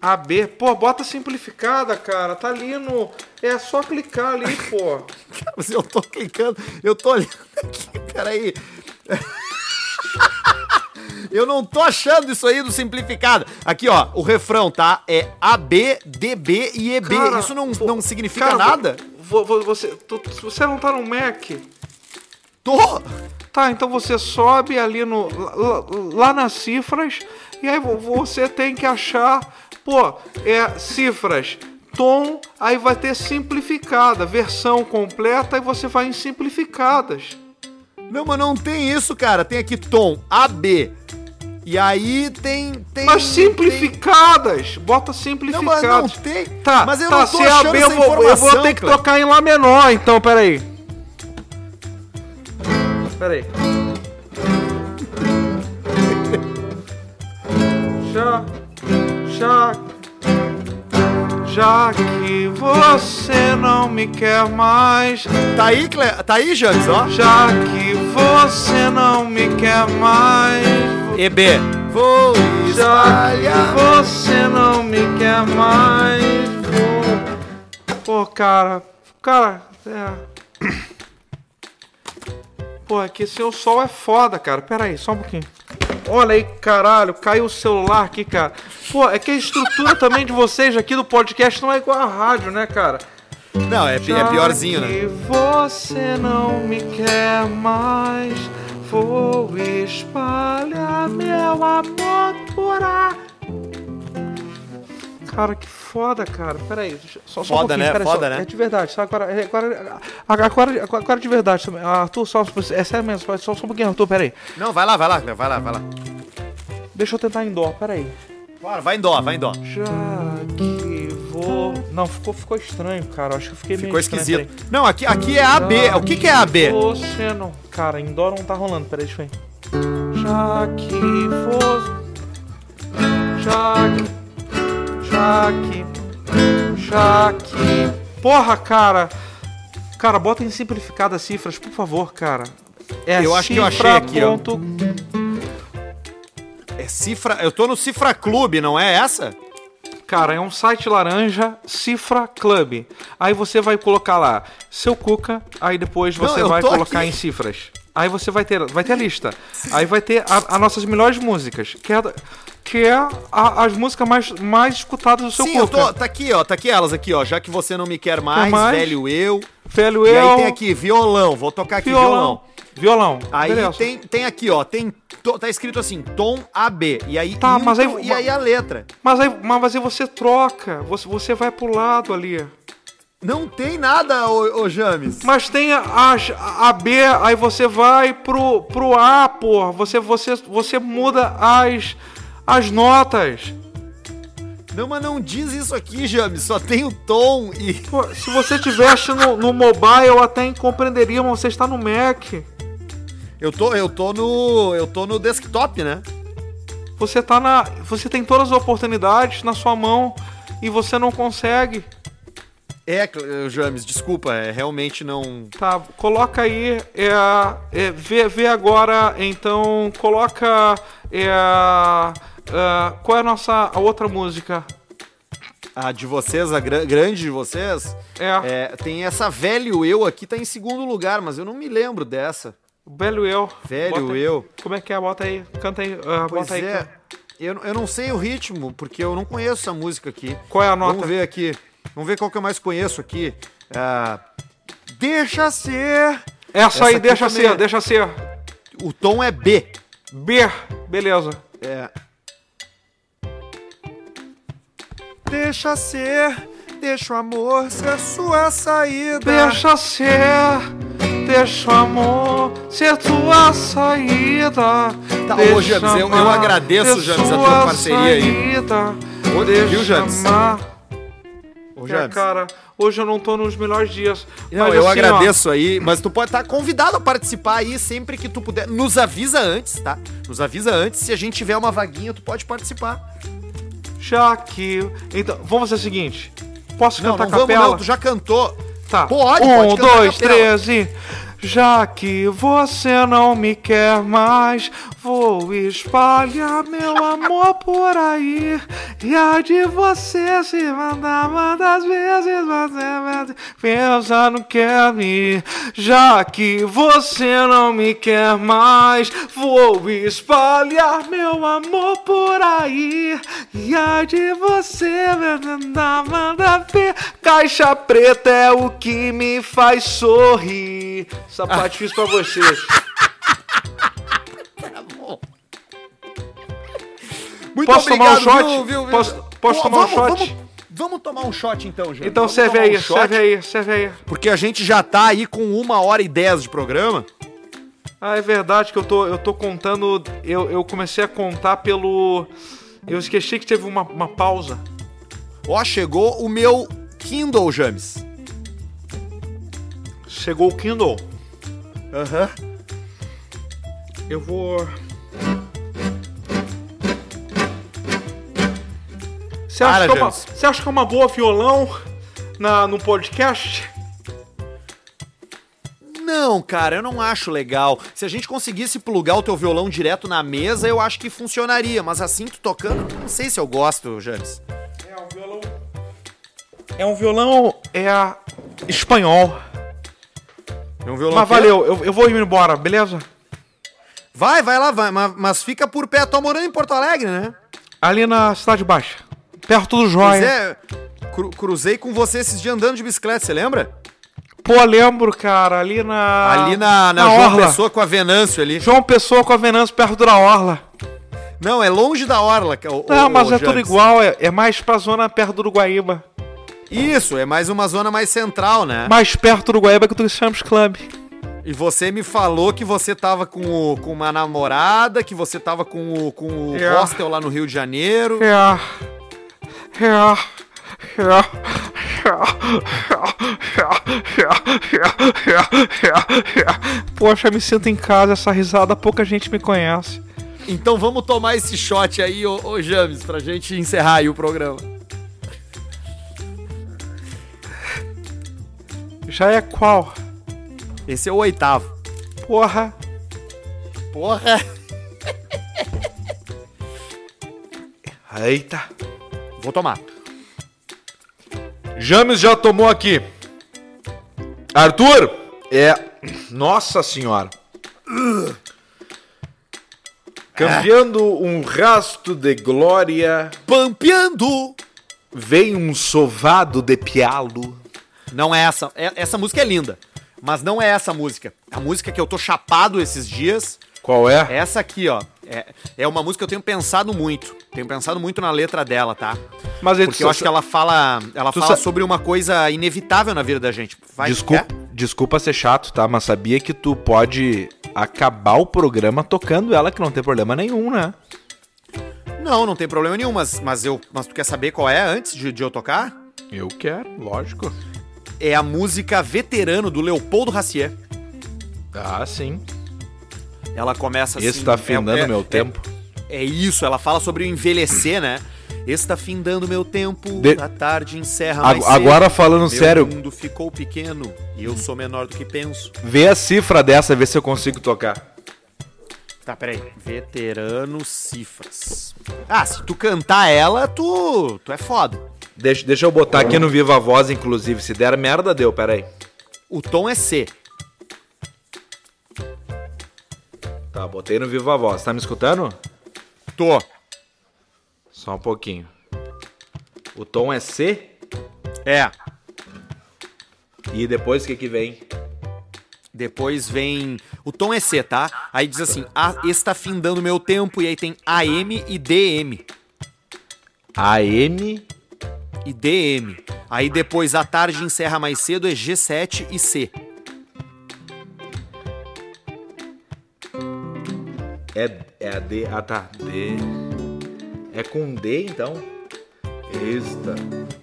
AB. Pô, bota simplificada, cara. Tá ali no. É só clicar ali, pô. Mas eu tô clicando, eu tô olhando aqui, peraí. Eu não tô achando isso aí do simplificado. Aqui, ó, o refrão, tá? É AB, DB e EB. Cara, isso não, não significa cara, nada? vo- vo- você, tu- você não tá no Mac? Tô! Tá, então você sobe ali no. Lá, lá nas cifras. E aí vo- você tem que achar. Pô, é cifras. Tom, aí vai ter simplificada, versão completa, e você vai em simplificadas. Não, mas não tem isso, cara. Tem aqui tom, AB. E aí tem. tem Mas tem- simplificadas! Bota Não, simplificadas. mas não tem. Tá, mas eu tá, não tô se é achando AB, eu vou, eu vou ter que Cleber. tocar em Lá menor, então, peraí. Peraí. Já, já, já que você não me quer mais, Tá aí, Cle... tá aí, James, ó. já que você não me quer mais, EB. Vou espalhar. você não me quer mais, vou... Pô, cara, cara, é... Pô, aqui seu sol é foda, cara. Pera aí, só um pouquinho. Olha aí, caralho, caiu o celular aqui, cara. Pô, é que a estrutura também de vocês aqui do podcast não é igual a rádio, né, cara? Não, é, é piorzinho, né? você não me quer mais, vou espalhar meu amor por aí. Cara, que foda, cara. Pera aí, só, só um Foda, pouquinho, né? pera Foda, só. né? É de verdade, só agora, é, agora, agora, agora, agora de verdade. Arthur, só, é sério mesmo, só, só um pouquinho, Arthur, pera aí. Não, vai lá, vai lá, vai lá, vai lá. Deixa eu tentar em dó, pera aí. Bora, vai em dó, vai em dó. Já que vou... Não, ficou, ficou estranho, cara. Acho que eu fiquei meio Ficou esquisito. peraí. Não, aqui, aqui é AB. O que, que é AB? Você não. Cara, em dó não tá rolando, peraí, deixa eu ver. Já que você. Já que. Já que. Já que. Porra, cara! Cara, bota em simplificado as cifras, por favor, cara. É Eu acho que eu achei aqui, ó. ponto- É cifra. Eu tô no Cifra Clube, não é essa? Cara, é um site laranja, Cifra Club. Aí você vai colocar lá seu Cuca, aí depois Não, você eu vai colocar aqui. em cifras. Aí você vai ter, vai ter a lista. Aí vai ter as nossas melhores músicas, que é, que é a- as músicas mais, mais escutadas do seu Sim, eu Cuca. tô. Tá aqui, ó. Tá aqui elas aqui, ó. Já que você não me quer mais, mais? velho eu. Velho E eu, aí tem aqui, violão. Vou tocar aqui violão. violão. Violão. Aí Beleza. tem, tem aqui, ó. Tem. to- tá escrito assim, tom AB. E aí, Tá, mas aí- e aí a letra. Mas aí, mas aí você troca, você, você vai pro lado ali. Não tem nada, ô, ô James. Mas tem a, a, a B, aí você vai pro, pro A, porra. Você, você, você muda as, as notas. Não, mas não diz isso aqui, James. Só tem o tom e. Pô, se você tivesse no, no mobile, eu até compreenderia, mas você está no Mac. Eu tô, eu tô no. Eu tô no desktop, né? Você tá na. Você tem todas as oportunidades na sua mão e você não consegue. É, James, desculpa, é, realmente não. Tá, coloca aí. É, é, vê, vê agora, então. Coloca. É, é, qual é a nossa a outra música? A de vocês, a gra- grande de vocês, É, é, tem essa velho eu aqui, tá em segundo lugar, mas eu não me lembro dessa. Velho Eu. Velho Bota aí. eu. Como é que é? Bota aí. Canta aí. Pois bota aí. é. Eu, eu não sei o ritmo, porque eu não conheço essa música aqui. Qual é a nota? Vamos ver aqui. Vamos ver qual que eu mais conheço aqui. Ah, deixa ser. Essa, Essa aí, deixa ser, é. deixa ser. O tom é B. B, beleza. É. Deixa ser, deixa o amor ser sua saída. Deixa ser, deixa o amor ser tua saída. Tá, ô, Deixa James, eu- eu agradeço, James, a tua sua parceria aí. saída. Ô, Deixa viu, James? amar. Ô, É, James. cara, hoje eu não tô nos melhores dias. Não, Mas eu assim, ó, agradeço aí, mas tu pode estar convidado a participar aí sempre que tu puder. Nos avisa antes, tá? Nos avisa antes, se a gente tiver uma vaguinha, tu pode participar. Já que. Então, vamos fazer o seguinte. Posso Não, cantar não vamos capela? não, tu já cantou. Tá. Pode, um, pode dois, três e. Já que você não me quer mais, vou espalhar meu amor por aí. E a de você se mandar quantas vezes você pensa não quer me. Já que você não me quer mais, vou espalhar meu amor por aí. E a de você mandar manda ver. Caixa preta é o que me faz sorrir. Essa parte fiz pra vocês. Muito Posso tomar um shot? viu, viu, viu? Posso- posso Pô, tomar um vamos, shot? Vamos, vamos tomar um shot então, gente. Então Vamos serve aí, um serve aí, serve aí. Porque a gente já tá aí com uma hora e dez de programa. Ah, é verdade que eu tô, eu tô contando. Eu, eu comecei a contar pelo. Eu esqueci que teve uma, uma pausa. Ó, chegou o meu Kindle, James. Chegou o Kindle. Aham. Eu vou. Você acha, é uma, você acha que é uma boa violão na, no podcast? Não, cara, eu não acho legal. Se a gente conseguisse plugar o teu violão direto na mesa, eu acho que funcionaria. Mas assim, tu tocando, não sei se eu gosto, James. É um violão. É um violão. É. espanhol. É um violão Mas valeu, eu, eu vou ir embora, beleza? Vai, vai lá, vai. Mas, mas fica por pé. Tô morando em Porto Alegre, né? Ali na Cidade Baixa. Perto do Pois Joia. é, cru- cruzei com você esses dias andando de bicicleta, você lembra? Pô, lembro, cara, ali na. Ali na, na, João Orla. Pessoa com a Venâncio ali. João Pessoa com a Venâncio perto da Orla. Não, é longe da Orla. é o- Não, o- mas o é tudo James. igual, é, é mais pra zona perto do Uruguaíba. Isso, é mais uma zona mais central, né? Mais perto do Uruguaíba que do Champs Club. E você me falou que você tava com, o- com uma namorada, que você tava com o, com o É. hostel lá no Rio de Janeiro. É. É. Poxa, me sinto em casa, essa risada pouca gente me conhece. Então vamos tomar esse shot aí, ô, ô James, pra gente encerrar aí o programa. Já é qual? Esse é o oitavo. Porra. Porra! Eita. Vou tomar. James já tomou aqui. Arthur, é. Nossa senhora. Cambiando um rasto de glória, Pampeando! vem um sovado de pialo. Não é essa. é- essa música é linda. Mas não é essa música. A música que eu tô chapado esses dias Qual é? essa aqui, ó. É, é uma música que eu tenho pensado muito. Tenho pensado muito na letra dela, tá? Mas Porque eu acho que ela fala. Ela fala sa- sobre uma coisa inevitável na vida da gente. Vai, Desculpa, quer? desculpa ser chato, tá? Mas sabia que tu pode acabar o programa tocando ela, que não tem problema nenhum, né? Não, não tem problema nenhum, mas, mas, eu, mas tu quer saber qual é antes de, de eu tocar? Eu quero, lógico. É a música Veterano do Leopoldo Racier. Ah, sim. Ela começa assim. Esse tá afinando é- é- meu é- tempo. É isso, ela fala sobre o envelhecer, né? Esse tá findando meu tempo, De- a tarde encerra Ag- mais cedo. agora falando Meu sério, mundo ficou pequeno e eu sou menor do que penso. vê a cifra dessa, vê se eu consigo tocar. Tá, peraí. Veterano Cifras. Ah, se tu cantar ela, tu, tu é foda. Deixa, deixa eu botar aqui no Viva Voz, inclusive. Se der merda, deu, peraí. O tom é C. Tá, botei no Viva Voz. Tá me escutando? Tô. Só um pouquinho. O tom é C É. e depois o que que vem? Depois vem. O tom é C, tá? Aí diz assim: ah, está findando meu tempo. E aí tem AM e DM. AM e DM. Aí depois a tarde encerra mais cedo é G7 e C. É, é a D. Ah, tá. D. É com D, então? Esta.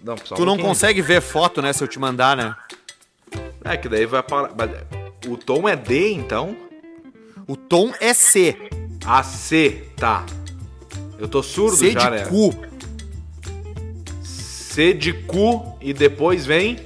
Não, um Tu não consegue ver foto, né, se eu te mandar, né? É que daí vai parar. O tom é D, então? O tom é C. A C, tá. Eu tô surdo C já, de né? cu. C de cu e depois vem.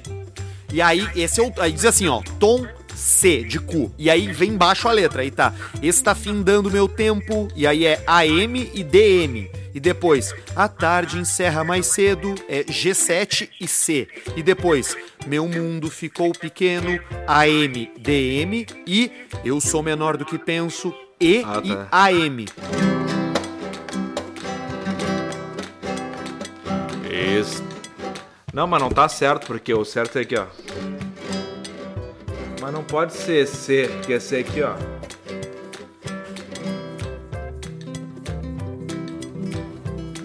E aí, esse é o. Aí diz assim, ó, tom C de cu. E aí vem embaixo a letra. Aí tá. Esse tá findando meu tempo. E aí é AM e DM. E depois, a tarde encerra mais cedo, é G7 e C. E depois, meu mundo ficou pequeno, AM, DM. E eu sou menor do que penso, E Ah, e tá. AM. Isso. Não, mas não tá certo, porque o certo é aqui, ó. Mas não pode ser C, porque é C aqui, ó.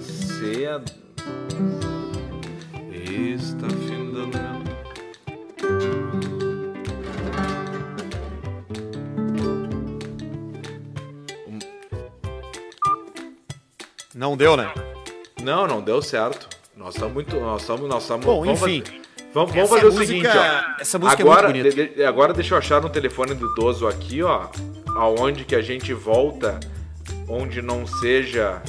C é. Está findando. Não deu, né? Não, não deu certo. Nós estamos muito. Nós estamos. Nós. Bom, vamos enfim. fazer- Vamos, vamos fazer o seguinte, ó. essa música é agora, muito bonita. de- agora deixa eu achar no telefone do idoso aqui, ó. Aonde que a gente volta, onde não seja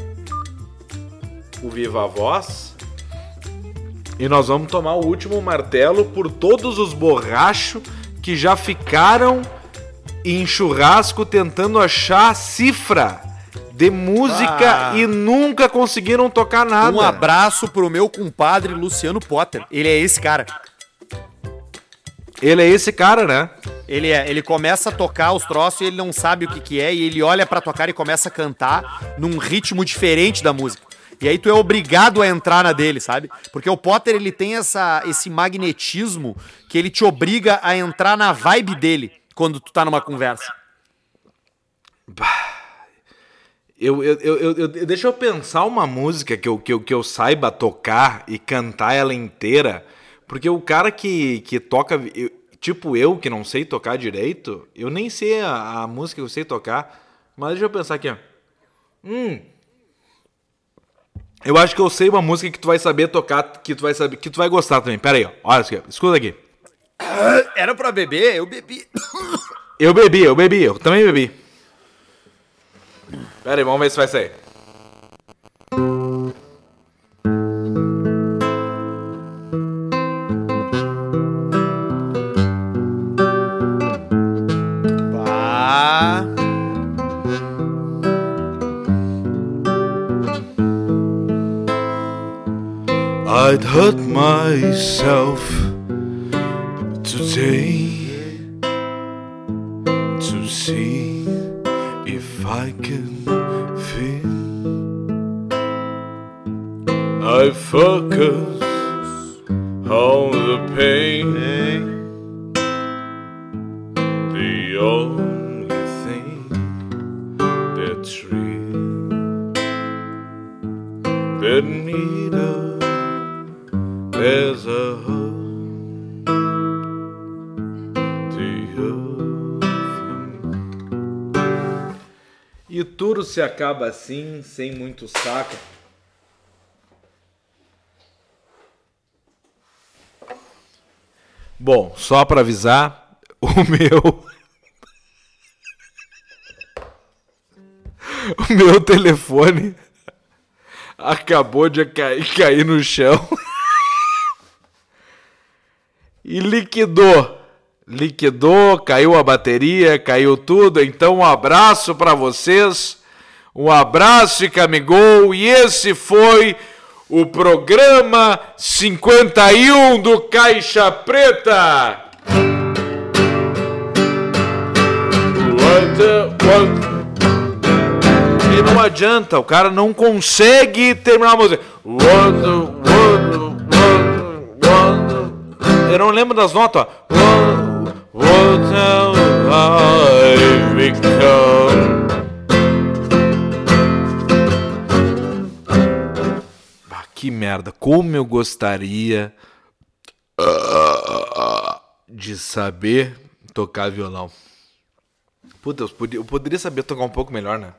o Viva Voz. E nós vamos tomar o último martelo por todos os borrachos que já ficaram em churrasco tentando achar cifra de música Ah. e nunca conseguiram tocar nada. Um abraço pro meu compadre Luciano Potter. Ele é esse cara. Ele é esse cara, né? Ele, é, ele começa a tocar os troços e ele não sabe o que, que é, e ele olha pra tocar e começa a cantar num ritmo diferente da música. E aí tu é obrigado a entrar na dele, sabe? Porque o Potter ele tem essa, esse magnetismo que ele te obriga a entrar na vibe dele quando tu tá numa conversa. Eu, eu, eu, eu- eu- deixa eu pensar uma música que eu, que, eu, que eu saiba tocar e cantar ela inteira. Porque o cara que, que toca, eu- tipo eu, que não sei tocar direito, eu nem sei a, a música que eu sei tocar. Mas deixa eu pensar aqui. Hum. Eu acho que eu sei uma música que tu vai saber tocar, que tu vai saber, que tu vai gostar também. Pera aí, ó. Olha isso aqui, escuta aqui. Era pra beber? Eu bebi. Eu bebi, eu bebi, eu também bebi. Vamos ver se vai sair. I'd hurt myself acaba assim, sem muito saco. Bom, só para avisar, o meu o meu telefone acabou de cair, cair no chão e liquidou. Liquidou, caiu a bateria, caiu tudo. Então, um abraço para vocês. Um abraço e camigol. E esse foi o programa 51 do Caixa Preta. E não adianta, o cara não consegue terminar a música. Eu não lembro das notas, What have I become? Que merda. Como eu gostaria de saber tocar violão. Puta, eu poderia saber tocar um pouco melhor, né?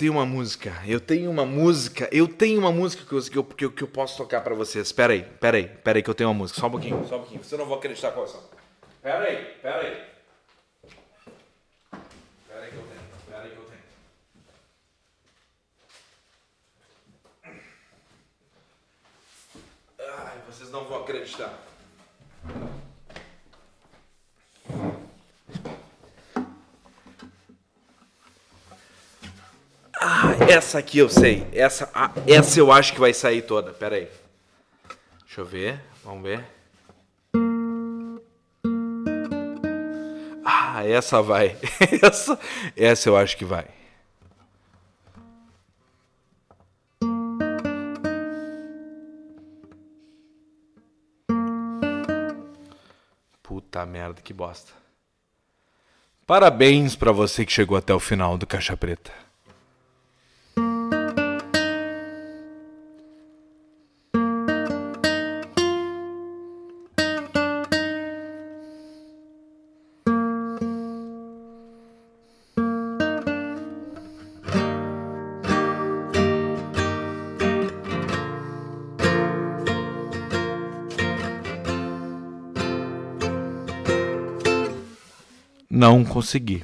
Tenho uma música. Eu tenho uma música. Eu tenho uma música que eu, que eu, que eu, posso tocar pra vocês. Pera aí, pera aí, pera aí que eu tenho uma música. Só um pouquinho, só um pouquinho. Você não vai acreditar qual é essa. Pera aí, pera aí. Aí que eu tenho, pera aí que eu tenho. Ai, vocês não vão acreditar. Ah, essa aqui eu sei. Essa, ah, essa eu acho que vai sair toda. Pera aí. Deixa eu ver. Vamos ver. Ah, essa vai. Essa, essa eu acho que vai. Puta merda, que bosta. Parabéns pra você que chegou até o final do Caixa Preta. Não consegui.